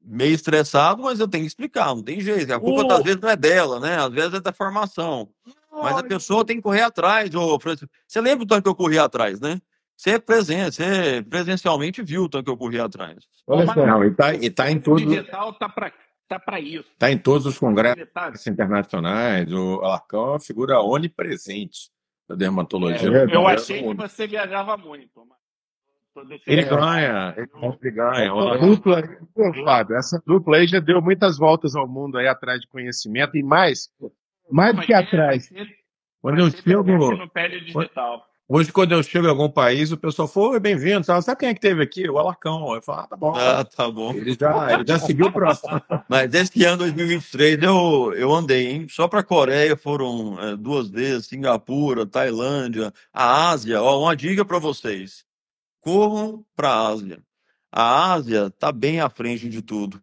meio estressado, mas eu tenho que explicar, não tem jeito. A culpa O- às vezes não é dela, né? Às vezes é da formação. Mas a pessoa tem que correr atrás. Ô, Francisco. Você lembra o tanto que eu corri atrás, né? Você é presente, você presencialmente viu o tanto que eu corri atrás. Alessandro, Não, e tá, e tá em O todos, digital tá para tá para isso. tá em todos os congressos internacionais. O Alarcão é uma figura onipresente da dermatologia. É, Eu é, achei que você viajava muito, mas Ele ganha, ele, ele ganha. O essa dupla, pô, Fábio, essa dupla aí já deu muitas voltas ao mundo aí atrás de conhecimento e mais, mais do que atrás. Quando eu chego, hoje, quando eu chego em algum país, o pessoal foi bem-vindo. Sabe quem é que teve aqui? O Alarcão. Eu falo, ah, tá bom. Ah, tá bom. Ele já, ele já seguiu o próximo. Mas esse ano 2023 eu, eu andei, hein? Só para a Coreia foram é, duas vezes, Singapura, Tailândia, a Ásia. Ó, uma dica para vocês: corram para a Ásia. A Ásia está bem à frente de tudo.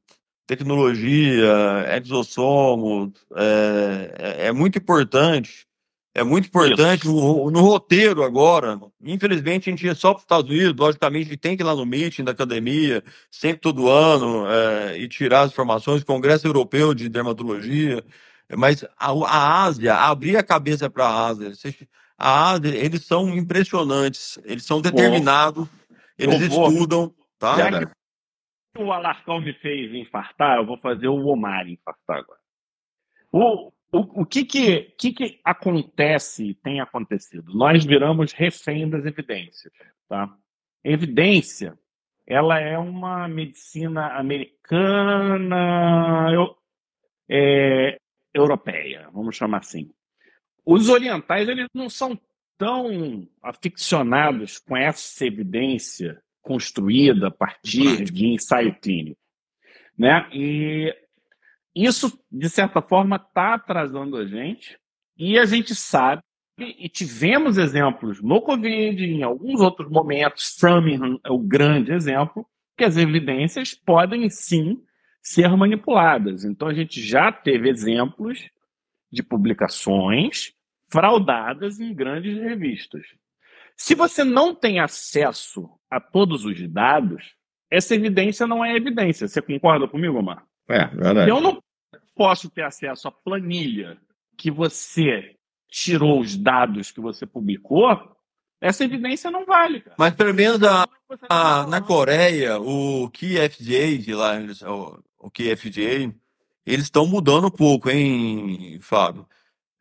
Tecnologia, exossomo, é, é, é muito importante. É muito importante no, no roteiro agora. Infelizmente, a gente ia só para os Estados Unidos. Logicamente, a gente tem que ir lá no meeting da academia, sempre todo ano, é, e tirar as informações. Congresso Europeu de Dermatologia. Mas a, a Ásia, abrir a cabeça para a Ásia. A Ásia, eles são impressionantes. Eles são determinados. Eles estudam, tá? O Alarcão me fez infartar, eu vou fazer o Omar infartar agora. O, o, o que, que, que, que acontece, tem acontecido? Nós viramos refém das evidências. Tá? Evidência, ela é uma medicina americana, eu, é, europeia, vamos chamar assim. Os orientais, eles não são tão aficionados com essa evidência construída a partir de ensaio clínico, né? E isso, de certa forma, está atrasando a gente, e a gente sabe, e tivemos exemplos no Covid, em alguns outros momentos, Framingham é o grande exemplo, que as evidências podem sim ser manipuladas. Então, a gente já teve exemplos de publicações fraudadas em grandes revistas. Se você não tem acesso a todos os dados, essa evidência não é evidência. Você concorda comigo, Omar? É, verdade. Eu não posso ter acesso à planilha que você tirou os dados que você publicou, essa evidência não vale, cara. Mas pelo menos a, a- na. Coreia, o KFDA, de lá, eles- o, o KFDA, eles estão mudando um pouco, hein, Fábio?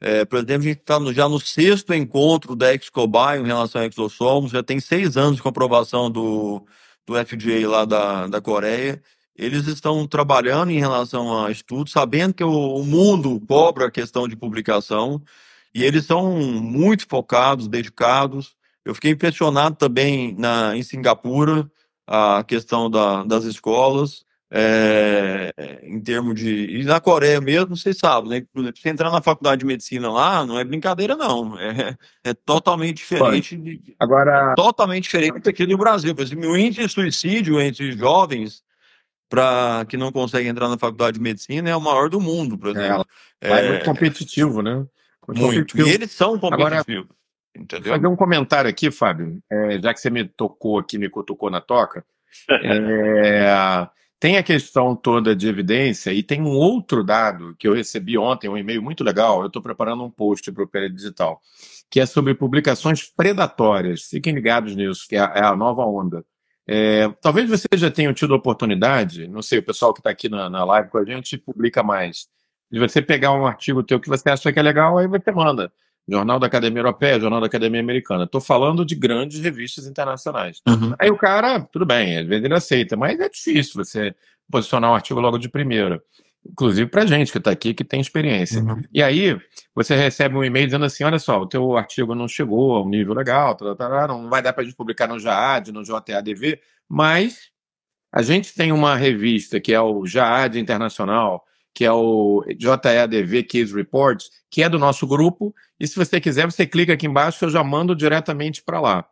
É, por exemplo, a gente está já no sexto encontro da Excobai em relação a exossomos, já tem seis anos de comprovação do, do FDA lá da, da Coreia. Eles estão trabalhando em relação a estudos, sabendo que o, o mundo cobra a questão de publicação, e eles são muito focados, dedicados. Eu fiquei impressionado também na, em Singapura, a questão da, das escolas, é, em termos de. E na Coreia mesmo, vocês sabem, né? Por exemplo, Você entrar na faculdade de medicina lá, não é brincadeira, não. É, é totalmente diferente. de- Agora, totalmente diferente daqui do Brasil. Por exemplo, o índice de suicídio entre jovens para que não conseguem entrar na faculdade de medicina é o maior do mundo, por exemplo. é, É, muito competitivo, né? muito. competitivo. E eles são Agora, competitivos. Entendeu? fazer um comentário aqui, Fábio, É, já que você me tocou aqui, me cutucou na toca. É, tem a questão toda de evidência e tem um outro dado que eu recebi ontem, um e-mail muito legal. Eu estou preparando um post para o Pele Digital, que é sobre publicações predatórias. Fiquem ligados nisso, que é a, é a nova onda. É, talvez você já tenha tido a oportunidade, não sei, o pessoal que está aqui na, na live com a gente publica mais, de você pegar um artigo teu que você acha que é legal, aí você manda. Jornal da Academia Europeia, Jornal da Academia Americana. Estou falando de grandes revistas internacionais. Uhum. Aí o cara, tudo bem, às vezes ele aceita, mas é difícil você posicionar um artigo logo de primeira. inclusive para gente que está aqui, que tem experiência. Uhum. E aí, você recebe um e-mail dizendo assim: olha só, o teu artigo não chegou a um nível legal, não vai dar para a gente publicar no JAD, no JADV, mas a gente tem uma revista que é o JAD Internacional, que é o JADV Case Reports, que é do nosso grupo, e se você quiser, você clica aqui embaixo eu já mando diretamente para lá.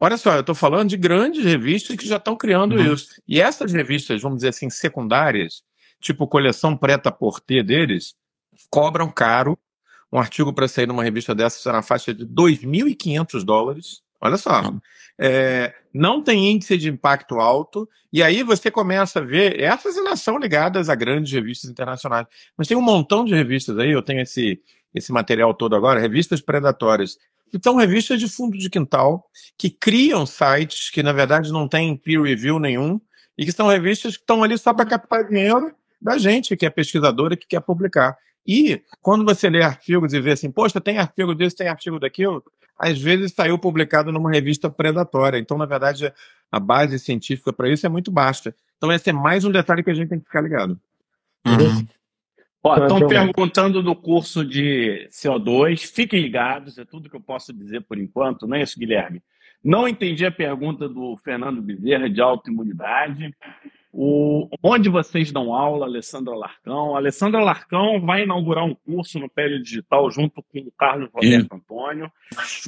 Olha só, eu estou falando de grandes revistas que já estão criando Uhum. isso. E essas revistas, vamos dizer assim, secundárias, tipo coleção preta porter deles, cobram caro. Um artigo para sair numa revista dessa está na faixa de 2.500 dólares. Olha só. É, não tem índice de impacto alto. E aí você começa a ver, essas ainda são ligadas a grandes revistas internacionais. Mas tem um montão de revistas aí, eu tenho esse, esse material todo agora, revistas predatórias. Então, revistas de fundo de quintal, que criam sites que, na verdade, não têm peer review nenhum, e que são revistas que estão ali só para captar dinheiro da gente, que é pesquisadora, que quer publicar. E quando você lê artigos e vê assim, poxa, tem artigo disso, tem artigo daquilo, às vezes saiu publicado numa revista predatória. Então, na verdade, a base científica para isso é muito baixa. Então, esse é mais um detalhe que a gente tem que ficar ligado. Uhum. Ó, estão Então, perguntando do curso de CO2. Fiquem ligados, é tudo que eu posso dizer por enquanto, não é isso, Guilherme? Não entendi a pergunta do Fernando Bezerra de autoimunidade. O, onde vocês dão aula, Alessandro Alarcão? Alessandro Alarcão vai inaugurar um curso no Pele Digital junto com o Carlos Roberto Antônio.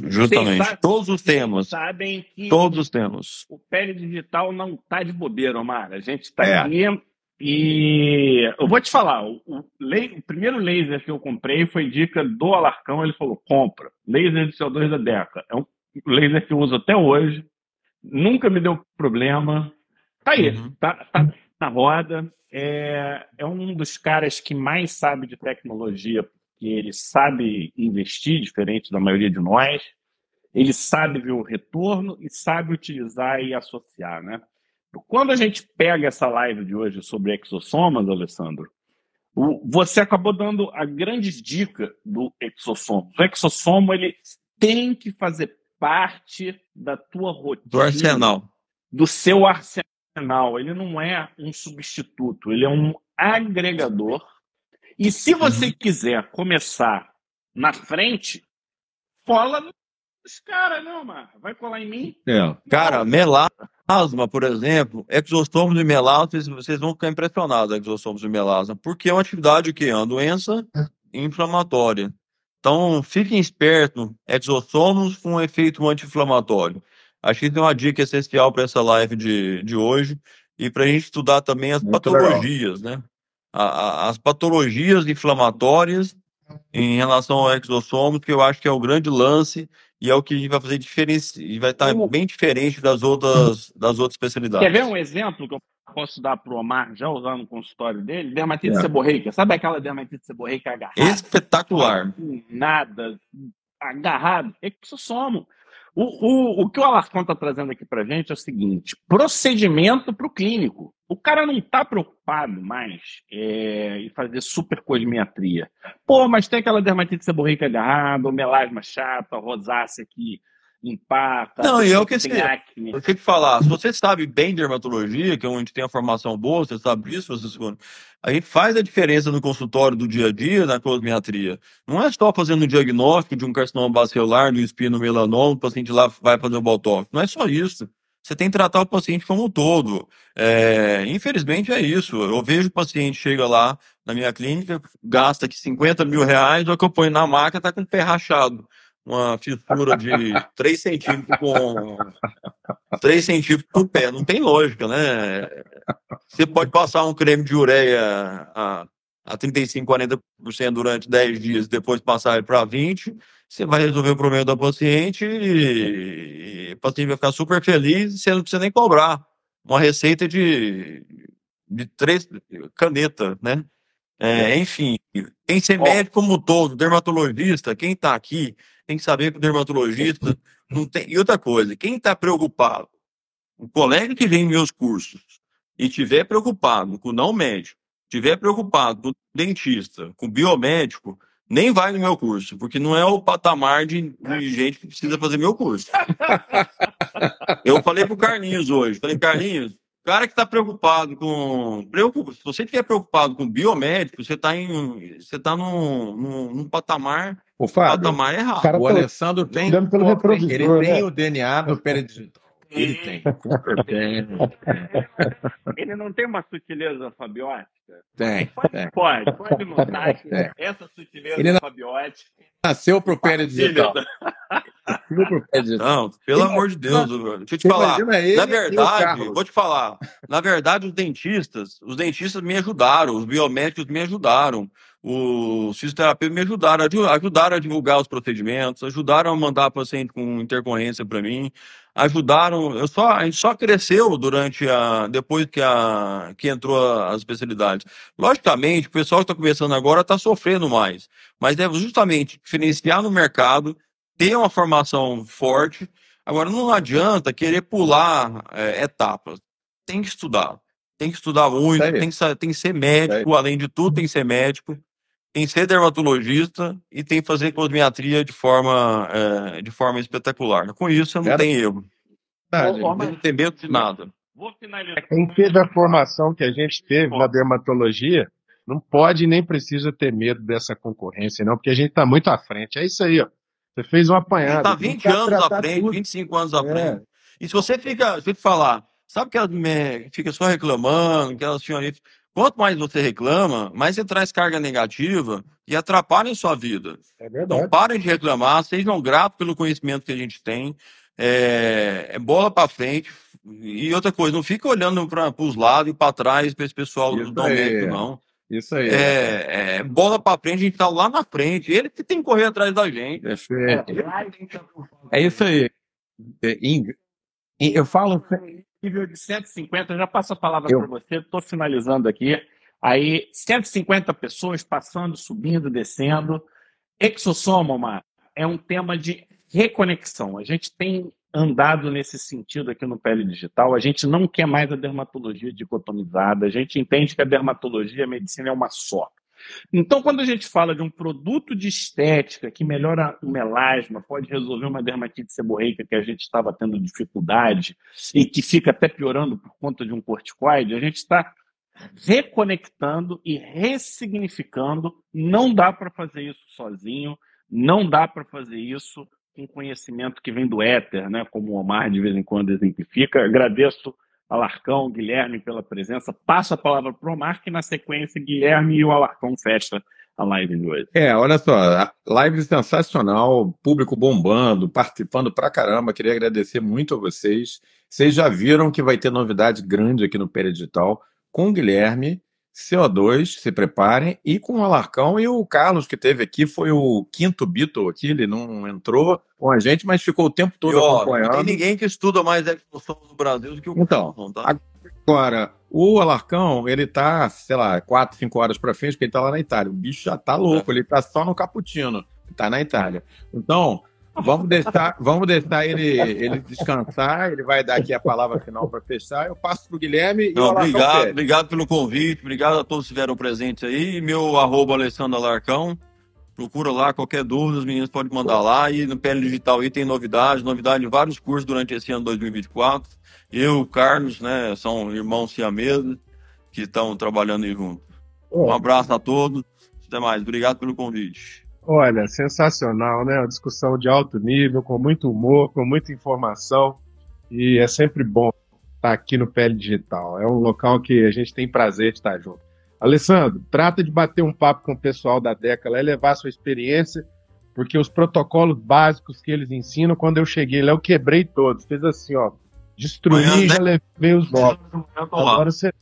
Justamente. Sabem- Todos os temas. Sabem que Todos os temas. o Pele Digital não tá de bobeira, Omar. A gente está É. aqui e eu vou te falar, o, o primeiro laser que eu comprei foi dica do Alarcão, ele falou, compra, laser de CO2 da Deca. É um laser que eu uso até hoje, nunca me deu problema. Tá aí, Uhum. tá, tá na roda. É, é um dos caras que mais sabe de tecnologia, porque ele sabe investir, diferente da maioria de nós. Ele sabe ver o retorno e sabe utilizar e associar, né? Quando a gente pega essa live de hoje sobre exossomas, Alessandro, você acabou dando a grande dica do exossomo. O exossomo ele tem que fazer parte da tua rotina Do arsenal. do seu arsenal. Ele não é um substituto, ele é um agregador. E se você quiser começar na frente, cola nos caras, não, mano. Vai colar em mim? É. Cara, melasma, por exemplo, exossomos e melasma, vocês- vocês vão ficar impressionados, exossomos e melasma, porque é uma atividade que é uma doença inflamatória. Então, fiquem espertos, exossomos com efeito anti-inflamatório. Acho que tem uma dica essencial para essa live de, de hoje e para a gente estudar também as Muito patologias, né? A- a- as patologias inflamatórias em relação ao exossomo, que eu acho que é o grande lance e é o que vai fazer diferença e vai estar O- bem diferente das outras das outras Quer especialidades. ver um exemplo que eu posso dar pro Omar, já usar no consultório dele? Dermatite É. seborreica. Sabe aquela dermatite seborreica agarrada? Espetacular. Nada, agarrado. Exossomo. O, o, o que o Alarcão está trazendo aqui para gente é o seguinte: procedimento para o clínico. O cara não está preocupado mais é, em fazer supercosmiatria. Pô, mas tem aquela dermatite seborreica agarrada, o melasma chata, a rosácea que empata, Não, e é o que tem acne. Eu tenho que falar, se você sabe bem dermatologia, que é onde tem a formação boa, você sabe disso, você segundo. A gente faz a diferença no consultório do dia a dia, na cosmiatria. Não é só fazendo o diagnóstico de um carcinoma bacelar, do espino melanoma, o paciente lá vai fazer o botox. Não é só isso. Você tem que tratar o paciente como um todo. É, infelizmente é isso. Eu vejo o paciente chega lá na minha clínica, gasta aqui 50 mil reais, o que eu ponho na maca tá com o pé rachado. Uma fissura de 3 centímetros com 3 centímetros por pé. Não tem lógica, né? Você pode passar um creme de ureia a, a 35, 40% durante 10 dias, depois passar ele para 20%, você vai resolver o problema da paciente e, e o paciente vai ficar super feliz e você não precisa nem cobrar. Uma receita de, de três caneta, né? É, enfim, tem que ser médico como um todo, dermatologista, quem está aqui tem que saber que o dermatologista não tem. E outra coisa, quem está preocupado, o colega que vem em meus cursos e tiver preocupado com o não médico, tiver preocupado com o dentista, com o biomédico, nem vai no meu curso, porque não é o patamar de, de gente que precisa fazer meu curso. Eu falei pro Carlinhos hoje, falei, Carlinhos, cara que está preocupado com. Preocupa, se você estiver preocupado com biomédico, você está em. Você está num, num, num patamar, O Fábio, patamar errado. Cara, o tô Alessandro tem, retrovisor, ele né? tem o DNA do peridigital. Ele tem. Tem, Ele não tem uma sutileza fabiótica? tem, Pode, tem. pode, pode notar que É. essa sutileza Ele não- fabiótica. Nasceu pro pro peridigital. Não, pelo amor de Deus, Bruno. deixa eu te falar. ele Na verdade, vou te falar. Na verdade, os dentistas, os dentistas me ajudaram, os biomédicos me ajudaram, os fisioterapeutas me ajudaram, aju- ajudaram a divulgar os procedimentos, ajudaram a mandar paciente com intercorrência para mim, ajudaram. Eu só, a gente só cresceu durante a depois que a que entrou a- as especialidades. Logicamente, o pessoal que está começando agora está sofrendo mais, mas é justamente diferenciar no mercado, ter uma formação forte. Agora, não adianta querer pular é, etapas. Tem que estudar. Tem que estudar muito, tem que, tem que ser médico, além de tudo, tem que ser médico, tem que ser dermatologista e tem que fazer cosmiatria de forma, é, de forma espetacular. Com isso, você não tem erro. Ô, ô, Não tem medo de nada. Vou finalizar. Quem teve a formação que a gente teve na dermatologia não pode nem precisa ter medo dessa concorrência, não, porque a gente está muito à frente. É isso aí, ó. Você fez um Ele apanhado. está Tem 20 que anos à frente, tudo. 25 anos à É. frente. E se você fica, se eu te falar, sabe que elas me- fica só reclamando, aquelas senhoritas. Quanto mais você reclama, mais você traz carga negativa e atrapalha a sua vida. É Então verdade. parem de reclamar, sejam gratos pelo conhecimento que a gente tem. É, é bola para frente. E outra coisa, não fica olhando para os lados e para trás para esse pessoal do aí. médico, não. Isso aí. É, é bola para frente, a gente tá lá na frente. Ele que tem que correr atrás da gente. Perfeito. É isso aí. É, Eu falo. nível de 150, já passo a palavra Eu- para você, estou finalizando aqui. Aí, 150 pessoas passando, subindo, descendo. Exossoma, Omar, é um tema de reconexão. A gente tem andado nesse sentido aqui no Pele Digital. A gente não quer mais a dermatologia dicotomizada. A gente entende que a dermatologia e a medicina é uma só. Então, quando a gente fala de um produto de estética que melhora o melasma, pode resolver uma dermatite seborreica que a gente estava tendo dificuldade e que fica até piorando por conta de um corticoide, a gente está reconectando e ressignificando. Não dá para fazer isso sozinho, não dá para fazer isso com conhecimento que vem do éter, né? como o Omar de vez em quando exemplifica. Agradeço Alarcão, Guilherme pela presença. Passo a palavra para o Omar, que na sequência Guilherme e o Alarcão fecha a live de hoje. É, olha só, live sensacional, público bombando, participando pra caramba. Queria agradecer muito a vocês. Vocês já viram que vai ter novidade grande aqui no Peridigital com o Guilherme, CO2, se preparem, e com o Alarcão e o Carlos, que teve aqui, foi o quinto Beatle aqui, ele não entrou com a gente, mas ficou o tempo E, todo ó, não acompanhando. tem ninguém que estuda mais exposição no Brasil do que o Então, Carlos, tá? Agora, o Alarcão, ele tá, sei lá, 4, 5 horas pra frente, porque ele tá lá na Itália. O bicho já tá louco, ele tá só no cappuccino, tá na Itália. Então, vamos deixar, vamos deixar ele, ele descansar, ele vai dar aqui a palavra final para fechar. Eu passo Guilherme e o Não, Alarcão obrigado, obrigado pelo convite, obrigado a todos que estiveram presentes aí. Meu arroba Alessandro Alarcão. Procura lá, qualquer dúvida, os meninos podem mandar lá. E no PL Digital aí tem novidades, novidade de vários cursos durante esse ano 2024. Eu, o Carlos, né, são irmãos siameses que estão trabalhando aí junto. Um abraço a todos. Até mais. Obrigado pelo convite. Olha, sensacional, né? Uma discussão de alto nível, com muito humor, com muita informação. E é sempre bom estar aqui no Pele Digital. É um local que a gente tem prazer de estar junto. Alessandro, trata de bater um papo com o pessoal da DECA lá e levar sua experiência, porque os protocolos básicos que eles ensinam, quando eu cheguei lá, eu quebrei todos. Fez assim, ó. Destruí e já levei os novos. Agora você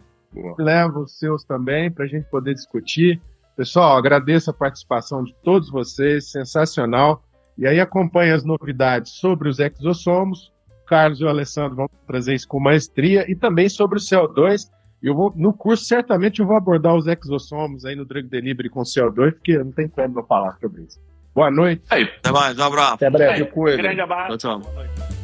leva os seus também para a gente poder discutir. Pessoal, agradeço a participação de todos vocês, sensacional. E aí acompanhe as novidades sobre os exossomos. O Carlos e o Alessandro vão trazer isso com maestria e também sobre o CO2. Eu vou, no curso, certamente eu vou abordar os exossomos aí no Drug Delivery com CO2, porque não tem como não falar sobre isso. Boa noite. Aí, Até mais. Um abraço. Até breve. Cuida. grande abraço. Tchau, tchau. Boa noite.